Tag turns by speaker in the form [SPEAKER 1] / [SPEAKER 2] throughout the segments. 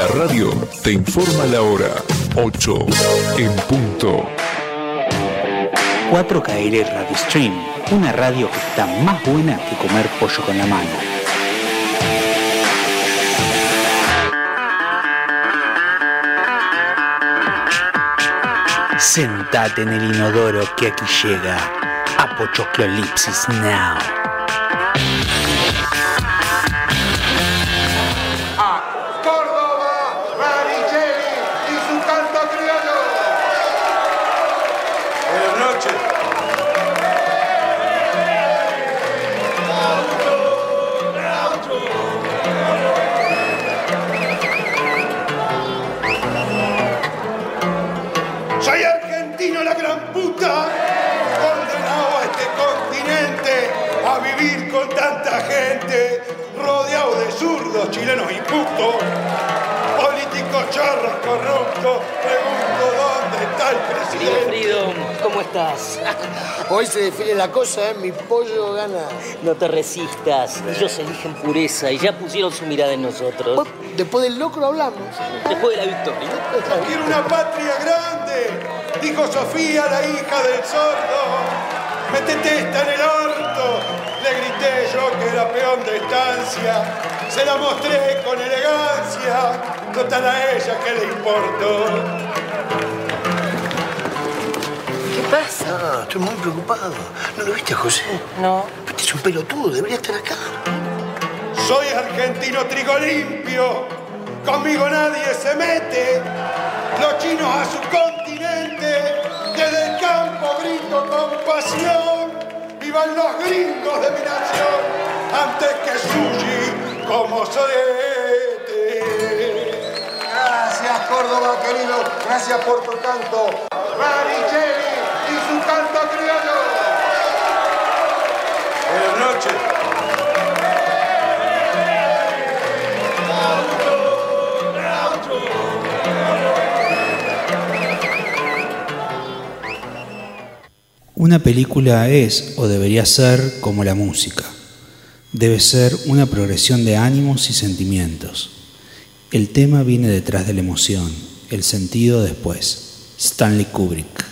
[SPEAKER 1] La radio te informa la hora 8 en punto.
[SPEAKER 2] 4KL Radio Stream, una radio que está más buena que comer pollo con la mano. Sentate en el inodoro que aquí llega Apochoclolipsis Now.
[SPEAKER 3] Pregunto dónde está el presidente.
[SPEAKER 4] Freedom, ¿cómo estás?
[SPEAKER 5] Hoy se define la cosa, ¿eh? Mi pollo gana.
[SPEAKER 4] No te resistas. Ellos eligen pureza y ya pusieron su mirada en nosotros.
[SPEAKER 5] Después del locro hablamos.
[SPEAKER 4] Después de la victoria.
[SPEAKER 3] Quiero una patria grande, dijo Sofía, la hija del sordo. Métete esta en el orto, le grité yo que era peón de estancia. Se la mostré con elegancia, total a ella que le importó.
[SPEAKER 5] ¿Qué pasa? Ah, estoy muy preocupado. ¿No lo viste, José?
[SPEAKER 4] No.
[SPEAKER 5] Este es un pelotudo, debería estar acá.
[SPEAKER 3] Soy argentino trigo limpio, conmigo nadie se mete. Los chinos a su continente, desde el campo grito con pasión. Vivan los gringos de mi nación, antes que sushi como sorete. Gracias Córdoba querido, gracias por tu canto. Marichelli y su canto criollo. Buenas noches.
[SPEAKER 2] Una película es o debería ser como la música. Debe ser una progresión de ánimos y sentimientos. El tema viene detrás de la emoción, el sentido después. Stanley Kubrick.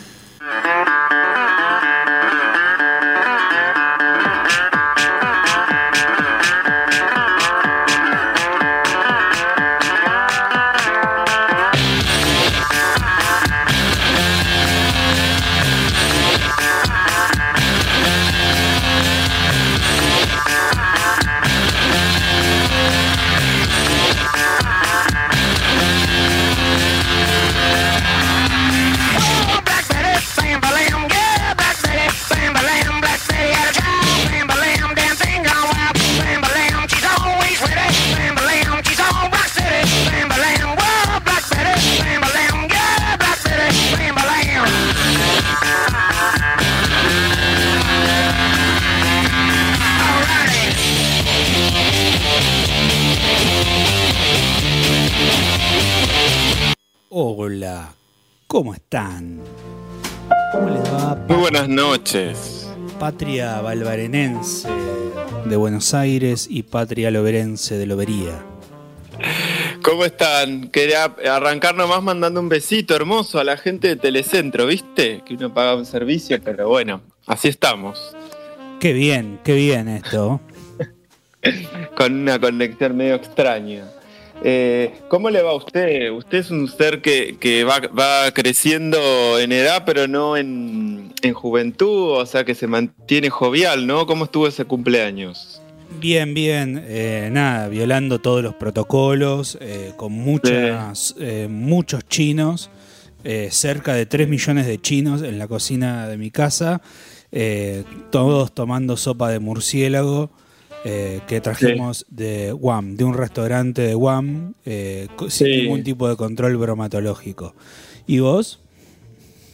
[SPEAKER 2] Hola, ¿cómo están? ¿Cómo les va?
[SPEAKER 6] Muy buenas noches.
[SPEAKER 2] Patria valvarenense de Buenos Aires y patria loberense de Lobería.
[SPEAKER 6] ¿Cómo están? Quería arrancar nomás mandando un besito hermoso a la gente de Telecentro, ¿viste? Que uno paga un servicio, pero bueno, así estamos.
[SPEAKER 2] Qué bien, qué bien esto.
[SPEAKER 6] Con una conexión medio extraña. Eh, ¿Cómo le va a usted? Usted es un ser que, que va, va creciendo en edad, pero no en, en juventud, o sea que se mantiene jovial, ¿no? ¿Cómo estuvo ese cumpleaños?
[SPEAKER 2] Bien, bien, eh, nada, violando todos los protocolos, eh, con muchas, muchos chinos, cerca de 3 millones de chinos en la cocina de mi casa, todos tomando sopa de murciélago eh, que trajimos de Guam, de un restaurante de Guam, eh, sin
[SPEAKER 6] Sí.
[SPEAKER 2] ningún tipo de control bromatológico. ¿Y vos?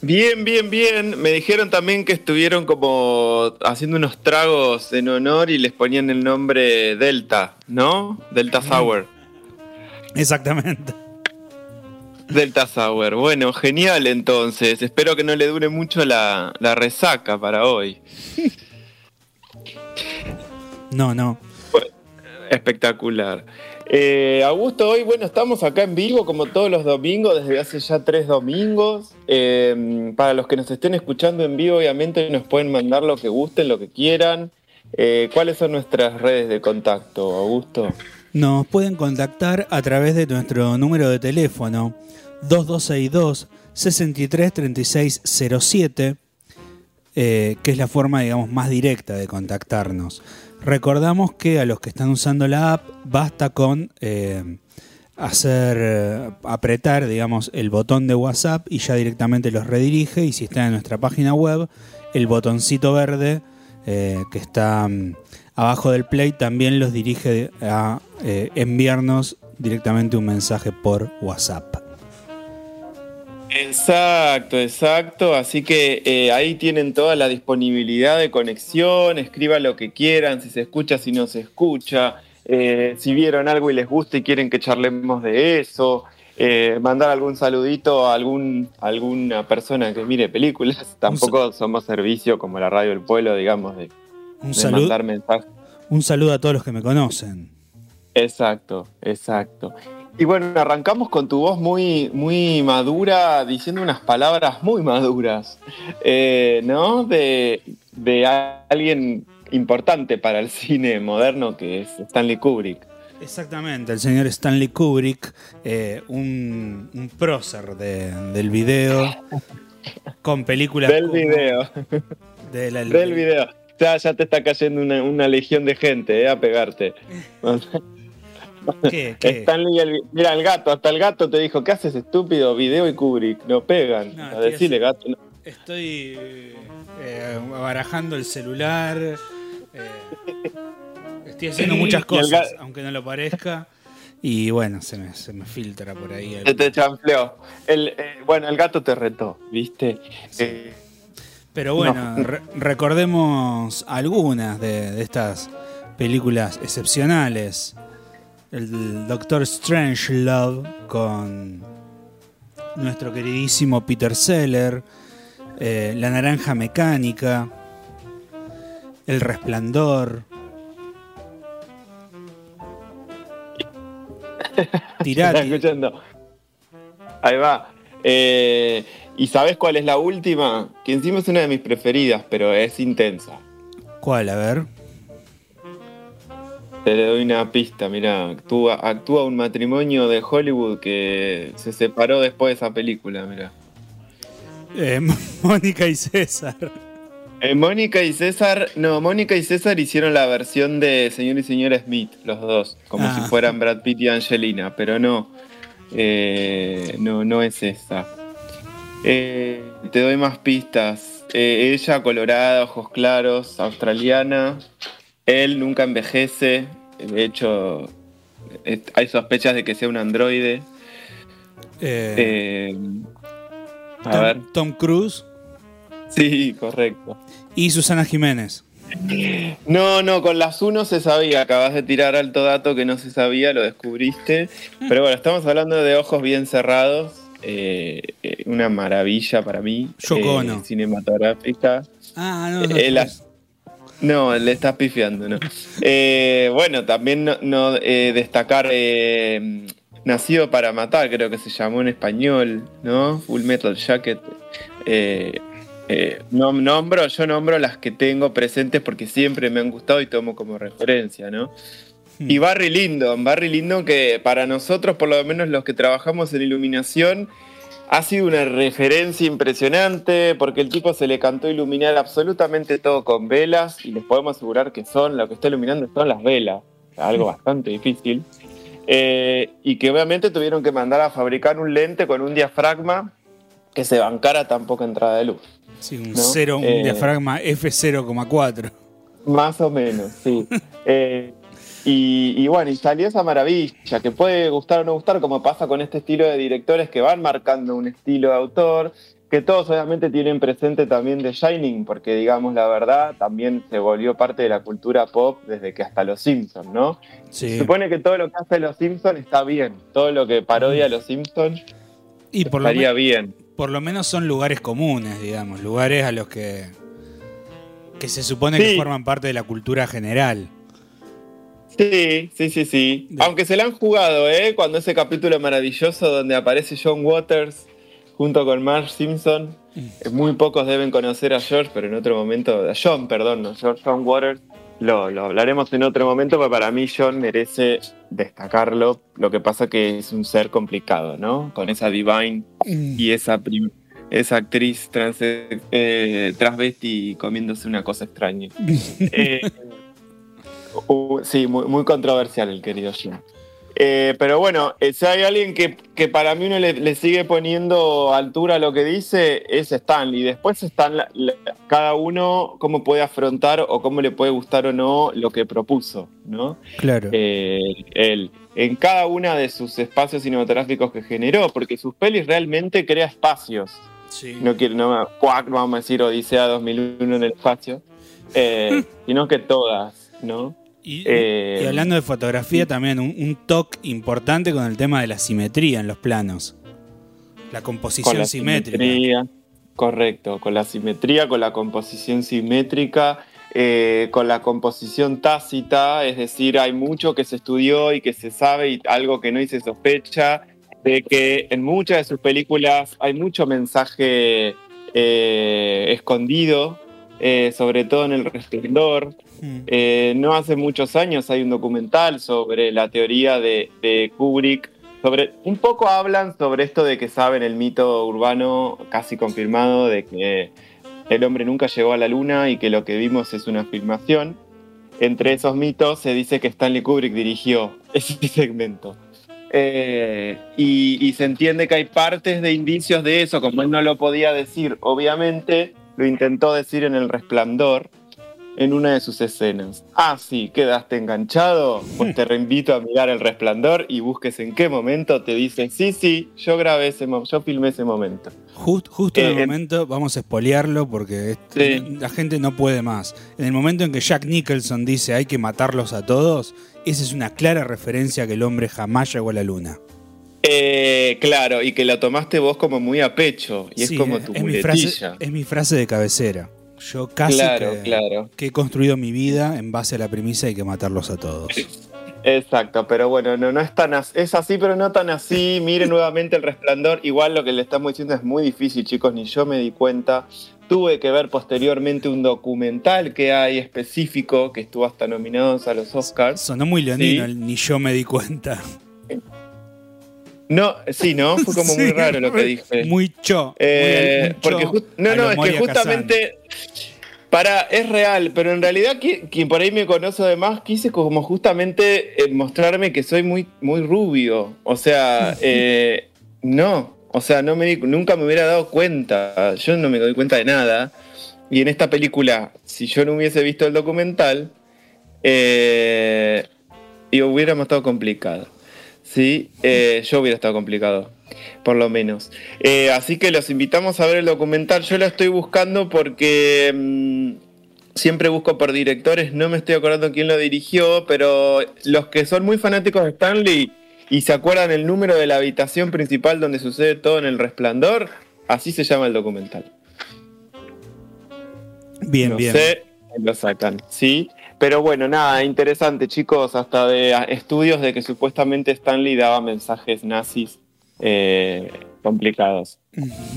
[SPEAKER 6] Bien, bien, bien. Me dijeron también que estuvieron como haciendo unos tragos en honor y les ponían el nombre Delta, ¿no? Delta Sour.
[SPEAKER 2] Exactamente.
[SPEAKER 6] Delta Sour. Bueno, genial entonces. Espero que no le dure mucho la, la resaca para hoy.
[SPEAKER 2] No, no.
[SPEAKER 6] Espectacular. Eh, Augusto, hoy, bueno, estamos acá en vivo como todos los domingos, desde hace ya tres domingos. Eh, para los que nos estén escuchando en vivo, obviamente nos pueden mandar lo que gusten, lo que quieran. Eh, ¿Cuáles son nuestras redes de contacto, Augusto?
[SPEAKER 2] Nos pueden contactar a través de nuestro número de teléfono 2262 633607, eh, que es la forma, digamos, más directa de contactarnos. Recordamos que a los que están usando la app basta con eh, hacer eh, apretar, digamos, el botón de WhatsApp y ya directamente los redirige. Y si están en nuestra página web, el botoncito verde eh, que está mm, abajo del play también los dirige a enviarnos directamente un mensaje por WhatsApp.
[SPEAKER 6] Exacto, exacto. Así que eh, ahí tienen toda la disponibilidad de conexión. Escriban lo que quieran, si se escucha, si no se escucha. Eh, si vieron algo y les gusta y quieren que charlemos de eso. Eh, mandar algún saludito a algún, alguna persona que mire películas. Tampoco somos servicio como la radio del pueblo, digamos, de,
[SPEAKER 2] Un,
[SPEAKER 6] de
[SPEAKER 2] saludo,
[SPEAKER 6] mandar mensajes.
[SPEAKER 2] un saludo a todos los que me conocen.
[SPEAKER 6] Exacto, exacto. Y bueno, arrancamos con tu voz muy, muy madura, diciendo unas palabras muy maduras, eh, ¿no? De, de alguien importante para el cine moderno que es Stanley Kubrick.
[SPEAKER 2] Exactamente, el señor Stanley Kubrick, eh, un, un prócer de- del video, con películas
[SPEAKER 6] Del
[SPEAKER 2] como-
[SPEAKER 6] video,
[SPEAKER 2] de la-
[SPEAKER 6] del video. Ya, ya te está cayendo una, una legión de gente eh, a pegarte.
[SPEAKER 2] ¿Qué? ¿Qué?
[SPEAKER 6] Stanley, y el, mira, el gato, hasta el gato te dijo, ¿qué haces estúpido? Video y Kubrick, no pegan.
[SPEAKER 2] No,
[SPEAKER 6] a
[SPEAKER 2] estoy
[SPEAKER 6] decirle, gato. no.
[SPEAKER 2] Estoy eh, barajando el celular. eh, estoy haciendo muchas
[SPEAKER 6] el
[SPEAKER 2] cosas, aunque no lo parezca. Y bueno, se me, se me filtra por ahí.
[SPEAKER 6] Se te chanfleó. El, eh, bueno, el gato te retó, ¿viste? Eh,
[SPEAKER 2] Pero bueno, re- recordemos algunas de, de estas películas excepcionales. El Doctor Strange Love con nuestro queridísimo Peter Seller. eh, La Naranja Mecánica. El Resplandor.
[SPEAKER 6] ¿Estás
[SPEAKER 2] Tirati.
[SPEAKER 6] escuchando? Ahí va. Eh, ¿Y sabes cuál es la última? Que encima es una de mis preferidas, pero es intensa.
[SPEAKER 2] ¿Cuál? A ver.
[SPEAKER 6] Te le doy una pista, mira, actúa, actúa un matrimonio de Hollywood que se separó después de esa película, mira.
[SPEAKER 2] Eh, Mónica y César.
[SPEAKER 6] Eh, Mónica y César, no, Mónica y César hicieron la versión de Señor y Señora Smith, los dos, como
[SPEAKER 2] Ah.
[SPEAKER 6] si fueran Brad Pitt y Angelina, pero no, eh, no, no es esa. Te doy más pistas. Ella, colorada, ojos claros, australiana. Él nunca envejece. De hecho, hay sospechas de que sea un androide.
[SPEAKER 2] Eh,
[SPEAKER 6] Eh, a
[SPEAKER 2] Tom,
[SPEAKER 6] ver.
[SPEAKER 2] Tom Cruise
[SPEAKER 6] Sí, correcto.
[SPEAKER 2] y Susana Jiménez.
[SPEAKER 6] No, no, con las uno se sabía. Acabas de tirar alto dato que no se sabía, lo descubriste. Pero bueno, estamos hablando de ojos bien cerrados. eh, una maravilla para mí.
[SPEAKER 2] Yoko
[SPEAKER 6] eh, cinematográfica.
[SPEAKER 2] Ah, no, no.
[SPEAKER 6] Eh, la- No, le estás pifiando, ¿no? Eh, bueno, también no, no, eh, destacar eh, Nacido para Matar, creo que se llamó en español, ¿no? Full Metal Jacket. Eh, no, nombro, yo nombro las que tengo presentes porque siempre me han gustado y tomo como referencia, ¿no? Y Barry Lyndon, Barry Lyndon que para nosotros, por lo menos los que trabajamos en iluminación, ha sido una referencia impresionante porque el tipo se le cantó iluminar absolutamente todo con velas y les podemos asegurar que son, lo que está iluminando son las velas, algo bastante difícil. Eh, y que obviamente tuvieron que mandar a fabricar un lente con un diafragma que se bancara tan poca entrada de luz.
[SPEAKER 2] Sí, un,
[SPEAKER 6] ¿no?
[SPEAKER 2] cero, un
[SPEAKER 6] Eh,
[SPEAKER 2] diafragma F0,4.
[SPEAKER 6] Más o menos, sí. Eh, y, y bueno, y salió esa maravilla, que puede gustar o no gustar, como pasa con este estilo de directores que van marcando un estilo de autor, que todos obviamente tienen presente también de Shining, porque digamos la verdad, también se volvió parte de la cultura pop desde que hasta Los Simpsons, ¿no? Se
[SPEAKER 2] Sí.
[SPEAKER 6] supone que todo lo que hace Los Simpsons está bien, todo lo que parodia a Los Simpsons
[SPEAKER 2] Y por
[SPEAKER 6] estaría bien.
[SPEAKER 2] por lo menos son lugares comunes, digamos, lugares a los que, que se supone que forman parte de la cultura general.
[SPEAKER 6] Sí, sí, sí, sí. Aunque se la han jugado, ¿eh? Cuando ese capítulo maravilloso donde aparece John Waters junto con Marge Simpson. Eh, Muy pocos deben conocer a George, pero en otro momento, a John, perdón, no, George John Waters. Lo, lo hablaremos en otro momento, pero para mí John merece destacarlo. Lo que pasa que es un ser complicado, ¿no? Con esa divine y esa, prim- esa actriz trans, eh, transvesti comiéndose una cosa extraña. Eh, uh, sí, muy, muy controversial el querido Jim. Eh, pero bueno, eh, si hay alguien que, que para mí uno le, le sigue poniendo altura a lo que dice, es Stanley. Después están la- la- cada uno cómo puede afrontar o cómo le puede gustar o no lo que propuso, ¿no?
[SPEAKER 2] Claro.
[SPEAKER 6] Eh, él, en cada una de sus espacios cinematográficos que generó, porque sus pelis realmente crea espacios
[SPEAKER 2] sí.
[SPEAKER 6] no quiero, no, cuac, vamos a decir Odisea 2001 en el espacio, eh, sino que todas, ¿no?
[SPEAKER 2] Y,
[SPEAKER 6] Eh,
[SPEAKER 2] y hablando de fotografía, también un, un toque importante con el tema de la simetría en los planos. La composición
[SPEAKER 6] la
[SPEAKER 2] simétrica.
[SPEAKER 6] simetría, correcto, con la simetría, con la composición simétrica, eh, con la composición tácita, es decir, hay mucho que se estudió y que se sabe y algo que no se sospecha, de que en muchas de sus películas hay mucho mensaje eh, escondido, eh, sobre todo en El Resplandor, Eh, no hace muchos años hay un documental sobre la teoría de, de Kubrick. Sobre, un poco hablan sobre esto de que saben el mito urbano casi confirmado de que el hombre nunca llegó a la luna y que lo que vimos es una filmación. Entre esos mitos se dice que Stanley Kubrick dirigió ese segmento. Eh, y, y se entiende que hay partes de indicios de eso, como él no lo podía decir, obviamente lo intentó decir en El Resplandor, en una de sus escenas. Ah, sí, quedaste enganchado. Pues te reinvito a mirar El Resplandor y busques en qué momento te dicen, sí, sí, yo grabé ese momento, yo filmé ese momento.
[SPEAKER 2] Just- justo en el
[SPEAKER 6] Eh, en-
[SPEAKER 2] momento, vamos a espolearlo porque
[SPEAKER 6] Sí.
[SPEAKER 2] la gente no puede más. En el momento en que Jack Nicholson dice hay que matarlos a todos, esa es una clara referencia a que el hombre jamás llegó a la luna.
[SPEAKER 6] Eh, claro, y que lo tomaste vos como muy a pecho, y
[SPEAKER 2] Sí,
[SPEAKER 6] es como tu
[SPEAKER 2] es mi, frase, es mi frase de cabecera. Yo casi
[SPEAKER 6] Claro,
[SPEAKER 2] que,
[SPEAKER 6] claro.
[SPEAKER 2] que he construido mi vida en base a la premisa hay que matarlos a todos.
[SPEAKER 6] Exacto, pero bueno, no, no es tan as- es así, pero no tan así. Mire nuevamente el resplandor. Igual lo que le estamos diciendo es muy difícil, chicos, ni yo me di cuenta. Tuve que ver posteriormente un documental que hay específico que estuvo hasta nominados a los Oscars.
[SPEAKER 2] Sonó muy leonino,
[SPEAKER 6] Sí.
[SPEAKER 2] el ni yo me di cuenta.
[SPEAKER 6] No, sí, ¿no? Fue como muy
[SPEAKER 2] Sí,
[SPEAKER 6] raro lo que dije.
[SPEAKER 2] Muy cho.
[SPEAKER 6] Eh,
[SPEAKER 2] muy- muy
[SPEAKER 6] porque
[SPEAKER 2] cho
[SPEAKER 6] no, no, es que justamente para es real, pero en realidad qui- quien por ahí me conoce además quise como justamente eh, mostrarme que soy muy muy rubio, o sea, eh, no, o sea, no me di- nunca me hubiera dado cuenta, yo no me doy cuenta de nada. Y en esta película, si yo no hubiese visto el documental, eh, y hubiéramos estado complicado. Sí, eh, yo hubiera estado complicado, por lo menos. Eh, así que los invitamos a ver el documental. Yo lo estoy buscando porque mm, siempre busco por directores. No me estoy acordando quién lo dirigió, pero los que son muy fanáticos de Stanley y se acuerdan el número de la habitación principal donde sucede todo en el resplandor, así se llama el documental.
[SPEAKER 2] Bien,
[SPEAKER 6] no
[SPEAKER 2] bien.
[SPEAKER 6] sé, lo sacan, ¿sí? Pero bueno, nada, interesante, chicos, hasta de estudios de que supuestamente Stanley daba mensajes nazis eh, complicados.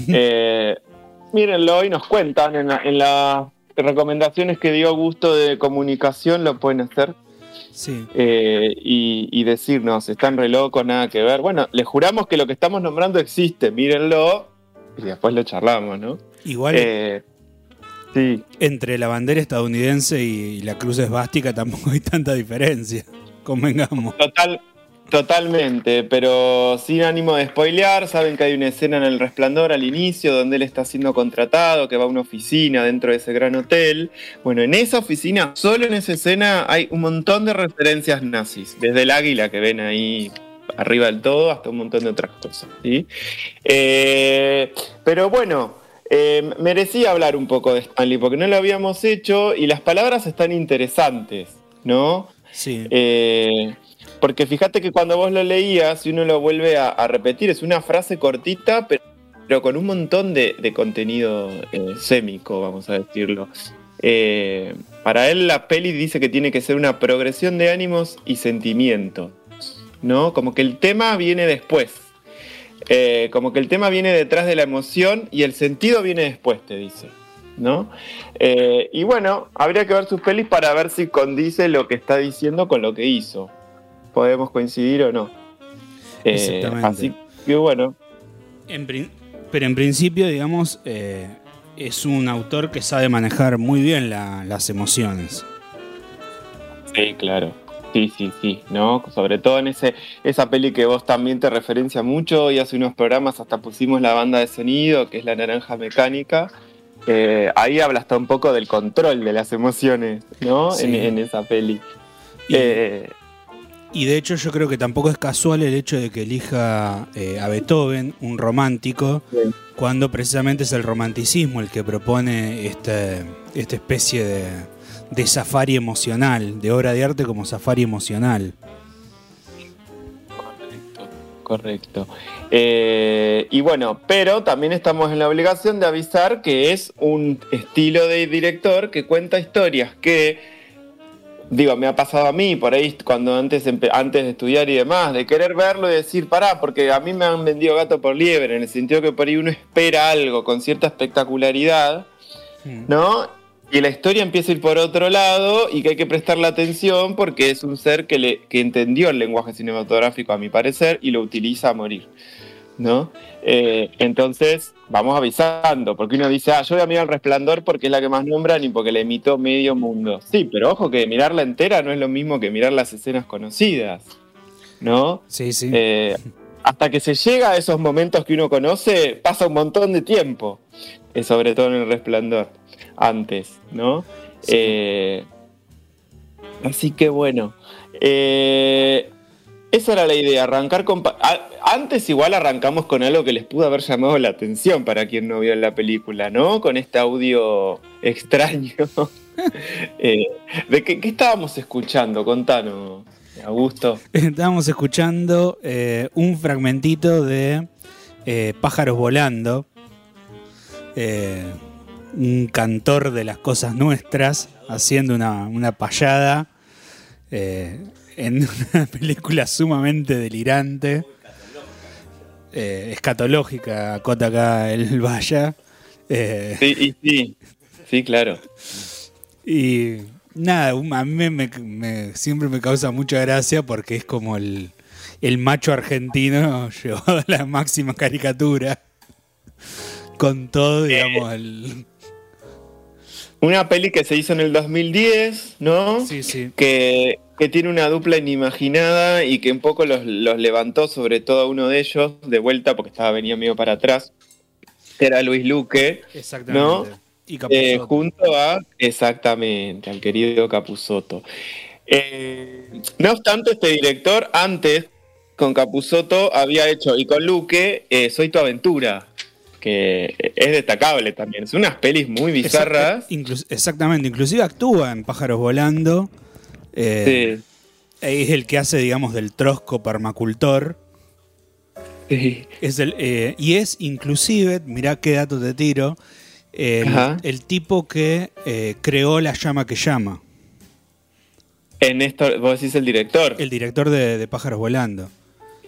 [SPEAKER 6] Eh, mírenlo y nos cuentan en, la- en las recomendaciones que dio Gusto de comunicación, lo pueden hacer
[SPEAKER 2] Sí.
[SPEAKER 6] eh, y, y decirnos, están re locos, nada que ver. Bueno, les juramos que lo que estamos nombrando existe, mírenlo y después lo charlamos, ¿no?
[SPEAKER 2] Igual
[SPEAKER 6] sí.
[SPEAKER 2] entre la bandera estadounidense y, la cruz esvástica tampoco hay tanta diferencia. Convengamos.
[SPEAKER 6] Total, totalmente, pero sin ánimo de spoilear, saben que hay una escena en El Resplandor al inicio donde él está siendo contratado, que va a una oficina dentro de ese gran hotel. Bueno, en esa oficina, solo en esa escena, hay un montón de referencias nazis, desde el águila que ven ahí arriba del todo hasta un montón de otras cosas. ¿sí? Eh, pero bueno, eh, merecía hablar un poco de Stanley porque no lo habíamos hecho y las palabras están interesantes, ¿no?
[SPEAKER 2] Sí.
[SPEAKER 6] Eh, porque fíjate que cuando vos lo leías, si uno lo vuelve a, a repetir, es una frase cortita, pero, pero con un montón de, de contenido eh, sémico, vamos a decirlo. Eh, para él la peli dice que tiene que ser una progresión de ánimos y sentimientos, ¿no? Como que el tema viene después. Eh, como que el tema viene detrás de la emoción y el sentido viene después, te dice. ¿No? Eh, y bueno, habría que ver sus pelis para ver si condice lo que está diciendo con lo que hizo. Podemos coincidir o no. Eh,
[SPEAKER 2] Exactamente.
[SPEAKER 6] así que bueno,
[SPEAKER 2] En pero en principio, digamos, es un autor que sabe manejar muy bien la- las emociones.
[SPEAKER 6] Sí, claro. Sí, sí, sí, ¿no? Sobre todo en ese, esa peli que vos también te referencia mucho y hace unos programas hasta pusimos la banda de sonido, que es La Naranja Mecánica. Eh, ahí habla hasta un poco del control de las emociones, ¿no?
[SPEAKER 2] Sí.
[SPEAKER 6] En, en esa peli.
[SPEAKER 2] Y-
[SPEAKER 6] Eh,
[SPEAKER 2] Y de hecho yo creo que tampoco es casual el hecho de que elija eh, a Beethoven, un romántico, cuando precisamente es el romanticismo el que propone este, esta especie de, de safari emocional, de obra de arte como safari emocional.
[SPEAKER 6] Correcto, correcto. Eh, y bueno, pero también estamos en la obligación de avisar que es un estilo de director que cuenta historias que, digo, me ha pasado a mí por ahí cuando antes, antes de estudiar y demás, de querer verlo y decir, pará, porque a mí me han vendido gato por liebre, en el sentido que por ahí uno espera algo con cierta espectacularidad. ¿no? Y la historia empieza a ir por otro lado y que hay que prestarle atención porque es un ser que, le, que entendió el lenguaje cinematográfico, a mi parecer, y lo utiliza a morir, ¿no? Eh, entonces, vamos avisando, porque uno dice, ah, yo voy a mirar el resplandor porque es la que más nombran y porque la imitó medio mundo. Sí, pero ojo que mirarla entera no es lo mismo que mirar las escenas conocidas, ¿no?
[SPEAKER 2] Sí, sí.
[SPEAKER 6] Eh, hasta que se llega a esos momentos que uno conoce, pasa un montón de tiempo, eh, sobre todo en el resplandor, antes, ¿no?
[SPEAKER 2] Sí.
[SPEAKER 6] Eh, así que bueno, eh, esa era la idea, arrancar con... Antes igual arrancamos con algo que les pudo haber llamado la atención para quien no vio la película, ¿no? Con este audio extraño. Eh, ¿De qué, qué estábamos escuchando? Contanos, Augusto.
[SPEAKER 2] Estábamos escuchando eh, un fragmentito de eh, Pájaros Volando, eh, un cantor de las cosas nuestras, haciendo una, una payada eh, en una película sumamente delirante, eh, escatológica, acota acá el Vaya. eh,
[SPEAKER 6] Sí, y sí, sí, claro.
[SPEAKER 2] y nada, a mí me, me- me- siempre me causa mucha gracia porque es como el, el macho argentino llevado a la máxima caricatura. Con todo, digamos, el...
[SPEAKER 6] Una peli que se hizo en el 2010, ¿no?
[SPEAKER 2] Sí, sí.
[SPEAKER 6] Que, que tiene una dupla inimaginada y que un poco los, los levantó, sobre todo a uno de ellos, de vuelta, porque estaba venía medio para atrás, que era Luis Luque,
[SPEAKER 2] Exactamente.
[SPEAKER 6] ¿no?
[SPEAKER 2] Y
[SPEAKER 6] eh, junto a, exactamente, al querido Capusotto. Eh, no obstante, este director antes, con Capusotto, había hecho, y con Luque, eh, Soy tu aventura, que es destacable también. Son unas pelis muy bizarras.
[SPEAKER 2] Inclus- exactamente, inclusive actúa en Pájaros Volando. eh,
[SPEAKER 6] Sí,
[SPEAKER 2] Es el que hace, digamos, del trosco permacultor.
[SPEAKER 6] sí.
[SPEAKER 2] Es el, eh, y es inclusive, mirá qué dato te tiro, el, tipo que eh, creó la llama que llama,
[SPEAKER 6] En Néstor, vos decís el director.
[SPEAKER 2] el director de, de Pájaros Volando.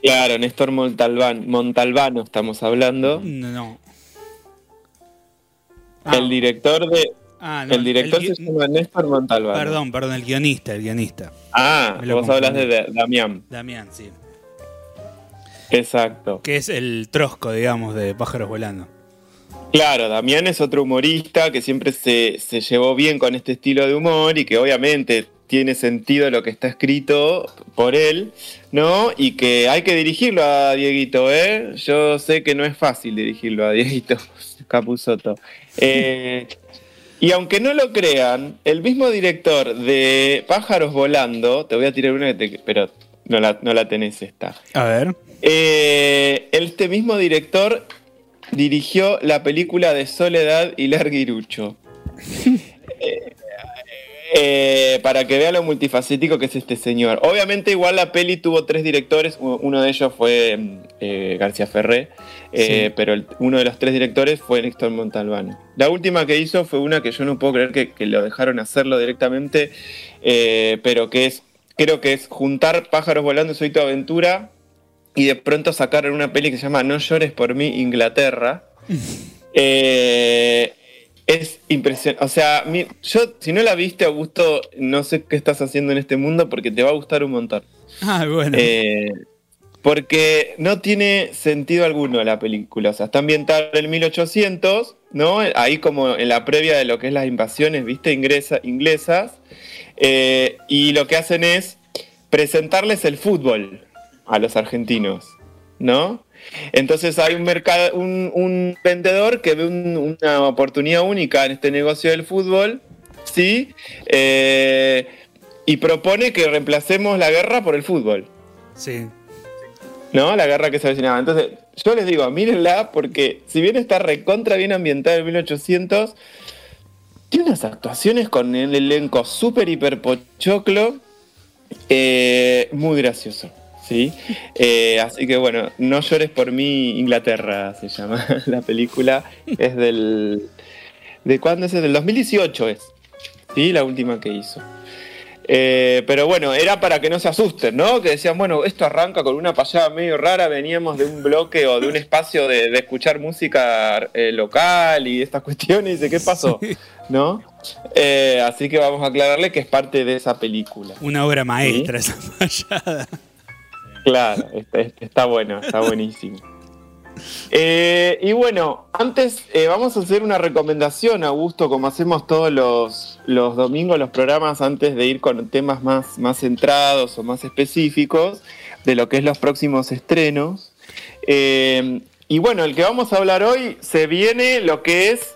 [SPEAKER 6] Claro, Néstor Montalbán, Montalbano estamos hablando.
[SPEAKER 2] No. no. Ah,
[SPEAKER 6] El director de.
[SPEAKER 2] ah, no,
[SPEAKER 6] el director
[SPEAKER 2] gui-
[SPEAKER 6] se llama Néstor Montalbano.
[SPEAKER 2] Perdón, perdón, el guionista, el guionista.
[SPEAKER 6] Ah, vos hablas de Damián.
[SPEAKER 2] Damián, sí.
[SPEAKER 6] Exacto.
[SPEAKER 2] Que es el trosco, digamos, de Pájaros Volando.
[SPEAKER 6] Claro, Damián es otro humorista que siempre se, se llevó bien con este estilo de humor y que obviamente tiene sentido lo que está escrito por él, ¿no? Y que hay que dirigirlo a Dieguito, ¿eh? Yo sé que no es fácil dirigirlo a Dieguito Capusotto. Eh, y aunque no lo crean, el mismo director de Pájaros Volando, te voy a tirar una, que te- pero no la, no la tenés esta.
[SPEAKER 2] A ver.
[SPEAKER 6] Eh, este mismo director dirigió la película de Soledad y Larguirucho. Eh, Eh, para que vea lo multifacético que es este señor. Obviamente, igual la peli tuvo tres directores. Uno de ellos fue mm, eh, García Ferré, eh,
[SPEAKER 2] Sí.
[SPEAKER 6] pero el- uno de los tres directores fue Néstor Montalbano. La última que hizo fue una que yo no puedo creer que, que lo dejaron hacerlo directamente, pero que es, creo que es juntar pájaros volando, soy tu aventura, y de pronto sacaron una peli que se llama No llores por mí, Inglaterra. Eh, es impresionante. O sea, mi- yo, si no la viste, Augusto, no sé qué estás haciendo en este mundo porque te va a gustar un montón.
[SPEAKER 2] Ah, bueno.
[SPEAKER 6] Eh, porque no tiene sentido alguno la película. O sea, está ambientada en el 1800, ¿no? Ahí como en la previa de lo que es las invasiones, ¿viste? Ingresa, inglesas. Eh, y lo que hacen es presentarles el fútbol a los argentinos, ¿no? Entonces hay un mercado, un, un vendedor que ve un- una oportunidad única en este negocio del fútbol, ¿sí? Eh, y propone que reemplacemos la guerra por el fútbol.
[SPEAKER 2] sí.
[SPEAKER 6] ¿no? La guerra que se avecinaba. Entonces, yo les digo, mírenla porque si bien está recontra bien ambientada en 1800, tiene unas actuaciones con el elenco súper hiper pochoclo, eh, muy gracioso. ¿Sí? Eh, así que bueno, No llores por mí, Inglaterra se llama la película. Es del. ¿De cuándo es? Del 2018 es. ¿Sí? La última que hizo. Eh, pero bueno, era para que no se asusten, ¿no? Que decían, bueno, esto arranca con una payada medio rara, veníamos de un bloque o de un espacio de, de escuchar música eh, local y estas cuestiones, y dice, ¿qué pasó? ¿No? Eh, así que vamos a aclararle que es parte de esa película.
[SPEAKER 2] Una obra maestra esa fallada.
[SPEAKER 6] Claro, está, bueno, está buenísimo. Eh, y bueno, antes eh, vamos a hacer una recomendación, Augusto, como hacemos todos los, los domingos, los programas, antes de ir con temas más, más centrados o más específicos de lo que es los próximos estrenos. Eh, y bueno, el que vamos a hablar hoy se viene lo que es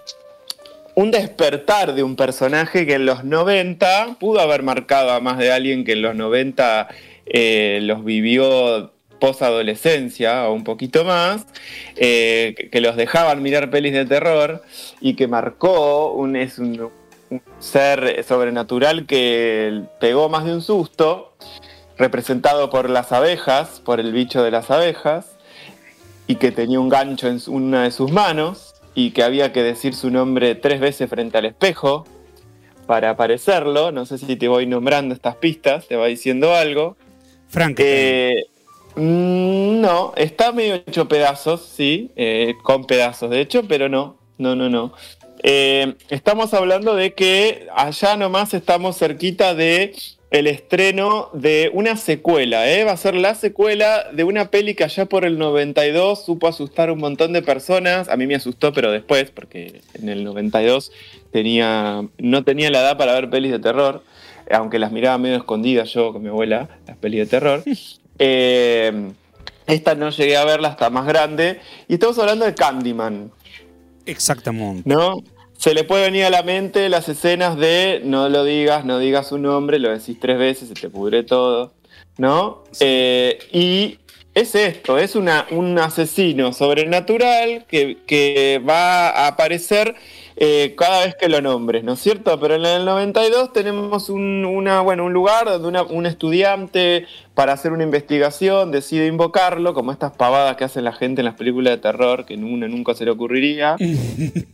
[SPEAKER 6] un despertar de un personaje que en los 90 pudo haber marcado a más de alguien que en los 90 eh, los vivió posadolescencia o un poquito más, eh, que, los dejaban mirar pelis de terror y que marcó un, un, ser sobrenatural que pegó más de un susto, representado por las abejas, por el bicho de las abejas, y que tenía un gancho en una de sus manos y que había que decir su nombre tres veces frente al espejo para aparecerlo. No sé si te voy nombrando estas pistas, te va diciendo algo.
[SPEAKER 2] Frankenstein.
[SPEAKER 6] Eh, mm, no, está medio hecho pedazos, sí, eh, con pedazos de hecho, pero no, no, no, no. Eh, estamos hablando de que allá nomás estamos cerquita de el estreno de una secuela, ¿eh? va a ser la secuela de una peli que allá por el 92 supo asustar un montón de personas, a mí me asustó, pero después, porque en el 92 tenía, no tenía la edad para ver pelis de terror, aunque las miraba medio escondidas yo con mi abuela, las pelis de terror. Eh, esta no llegué a verla hasta más grande. Y estamos hablando de Candyman,
[SPEAKER 2] Exactamente.
[SPEAKER 6] ¿no? Se le puede venir a la mente las escenas de no lo digas, no digas su nombre, lo decís tres veces, se te pudre todo, ¿no? Eh, y es esto, es una, un asesino sobrenatural que, que va a aparecer eh, cada vez que lo nombres, ¿no es cierto? Pero en el 92 tenemos un, una, bueno, un lugar donde una- un estudiante para hacer una investigación decide invocarlo, como estas pavadas que hace la gente en las películas de terror, que nunca, nunca se le ocurriría.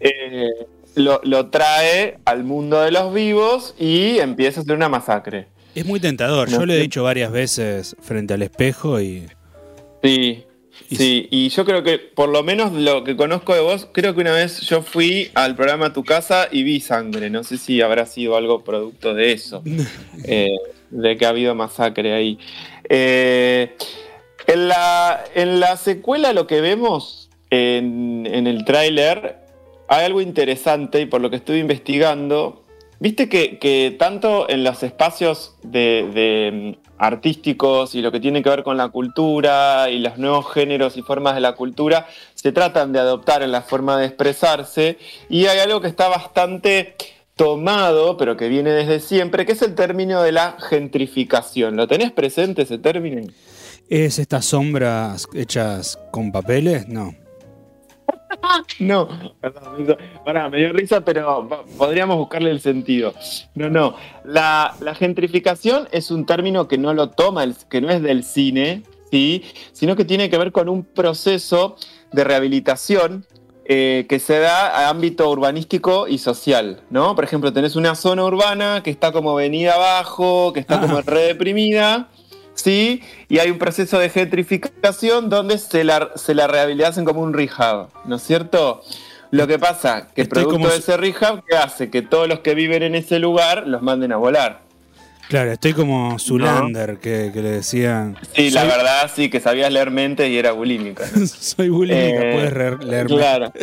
[SPEAKER 6] Eh, lo, lo trae al mundo de los vivos y empieza a hacer una masacre.
[SPEAKER 2] Es muy tentador. Yo lo he dicho varias veces frente al espejo y.
[SPEAKER 6] Sí, sí, y yo creo que por lo menos lo que conozco de vos, creo que una vez yo fui al programa Tu Casa y vi sangre, no sé si habrá sido algo producto de eso, eh, de que ha habido masacre ahí. Eh, en, la, en la secuela lo que vemos en, en el tráiler hay algo interesante y por lo que estuve investigando, viste que, tanto en los espacios de, mm, artísticos y lo que tiene que ver con la cultura y los nuevos géneros y formas de la cultura se tratan de adoptar en la forma de expresarse y hay algo que está bastante tomado, pero que viene desde siempre, que es el término de la gentrificación. ¿Lo tenés presente ese término?
[SPEAKER 2] ¿Es estas sombras hechas con papeles? No.
[SPEAKER 6] No, perdón, me dio risa, pero po- podríamos buscarle el sentido. No, no. La, la gentrificación es un término que no lo toma, el- que no es del cine, ¿sí? sino que tiene que ver con un proceso de rehabilitación eh, que se da a ámbito urbanístico y social, ¿no? Por ejemplo, tenés una zona urbana que está como venida abajo, que está
[SPEAKER 2] Ah.
[SPEAKER 6] como redeprimida, ¿sí? Y hay un proceso de gentrificación donde se la, se la rehabilitan como un rehab, ¿no es cierto? Lo que pasa, que
[SPEAKER 2] Estoy
[SPEAKER 6] producto
[SPEAKER 2] como
[SPEAKER 6] de ese rehab, ¿qué hace? Que todos los que viven en ese lugar los manden a volar.
[SPEAKER 2] Claro, estoy como Zulander, que, que le decían.
[SPEAKER 6] Sí, la verdad, sí, que sabías leer mente y era bulímica. ¿no?
[SPEAKER 2] Soy bulímica,
[SPEAKER 6] Eh,
[SPEAKER 2] puedes re- leerme.
[SPEAKER 6] Claro.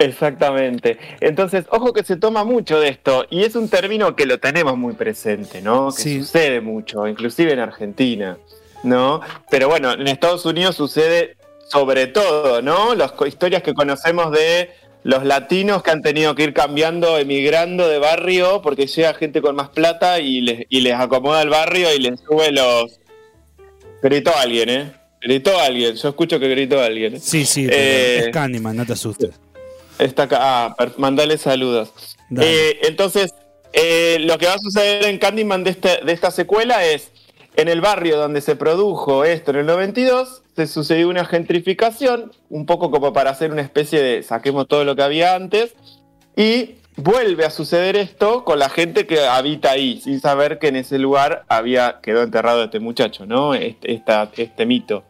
[SPEAKER 6] Exactamente. Entonces, ojo que se toma mucho de esto y es un término que lo tenemos muy presente, ¿no? Que
[SPEAKER 2] Sí.
[SPEAKER 6] sucede mucho, inclusive en Argentina, ¿no? Pero bueno, en Estados Unidos sucede sobre todo, ¿no? Las historias que conocemos de los latinos que han tenido que ir cambiando, emigrando de barrio porque llega gente con más plata y les, y les acomoda el barrio y les sube los... Gritó alguien, ¿eh? Gritó alguien, yo escucho que gritó alguien. ¿eh?
[SPEAKER 2] Sí, sí,
[SPEAKER 6] Eh,
[SPEAKER 2] es Candyman, no te asustes.
[SPEAKER 6] Está acá. Ah, mandale saludos. Eh, entonces, eh, lo que va a suceder en Candyman de, este- de esta secuela es, en el barrio donde se produjo esto en el 92, se sucedió una gentrificación, un poco como para hacer una especie de saquemos todo lo que había antes, y vuelve a suceder esto con la gente que habita ahí, sin saber que en ese lugar había quedó enterrado este muchacho, ¿no? Este, esta- este mito.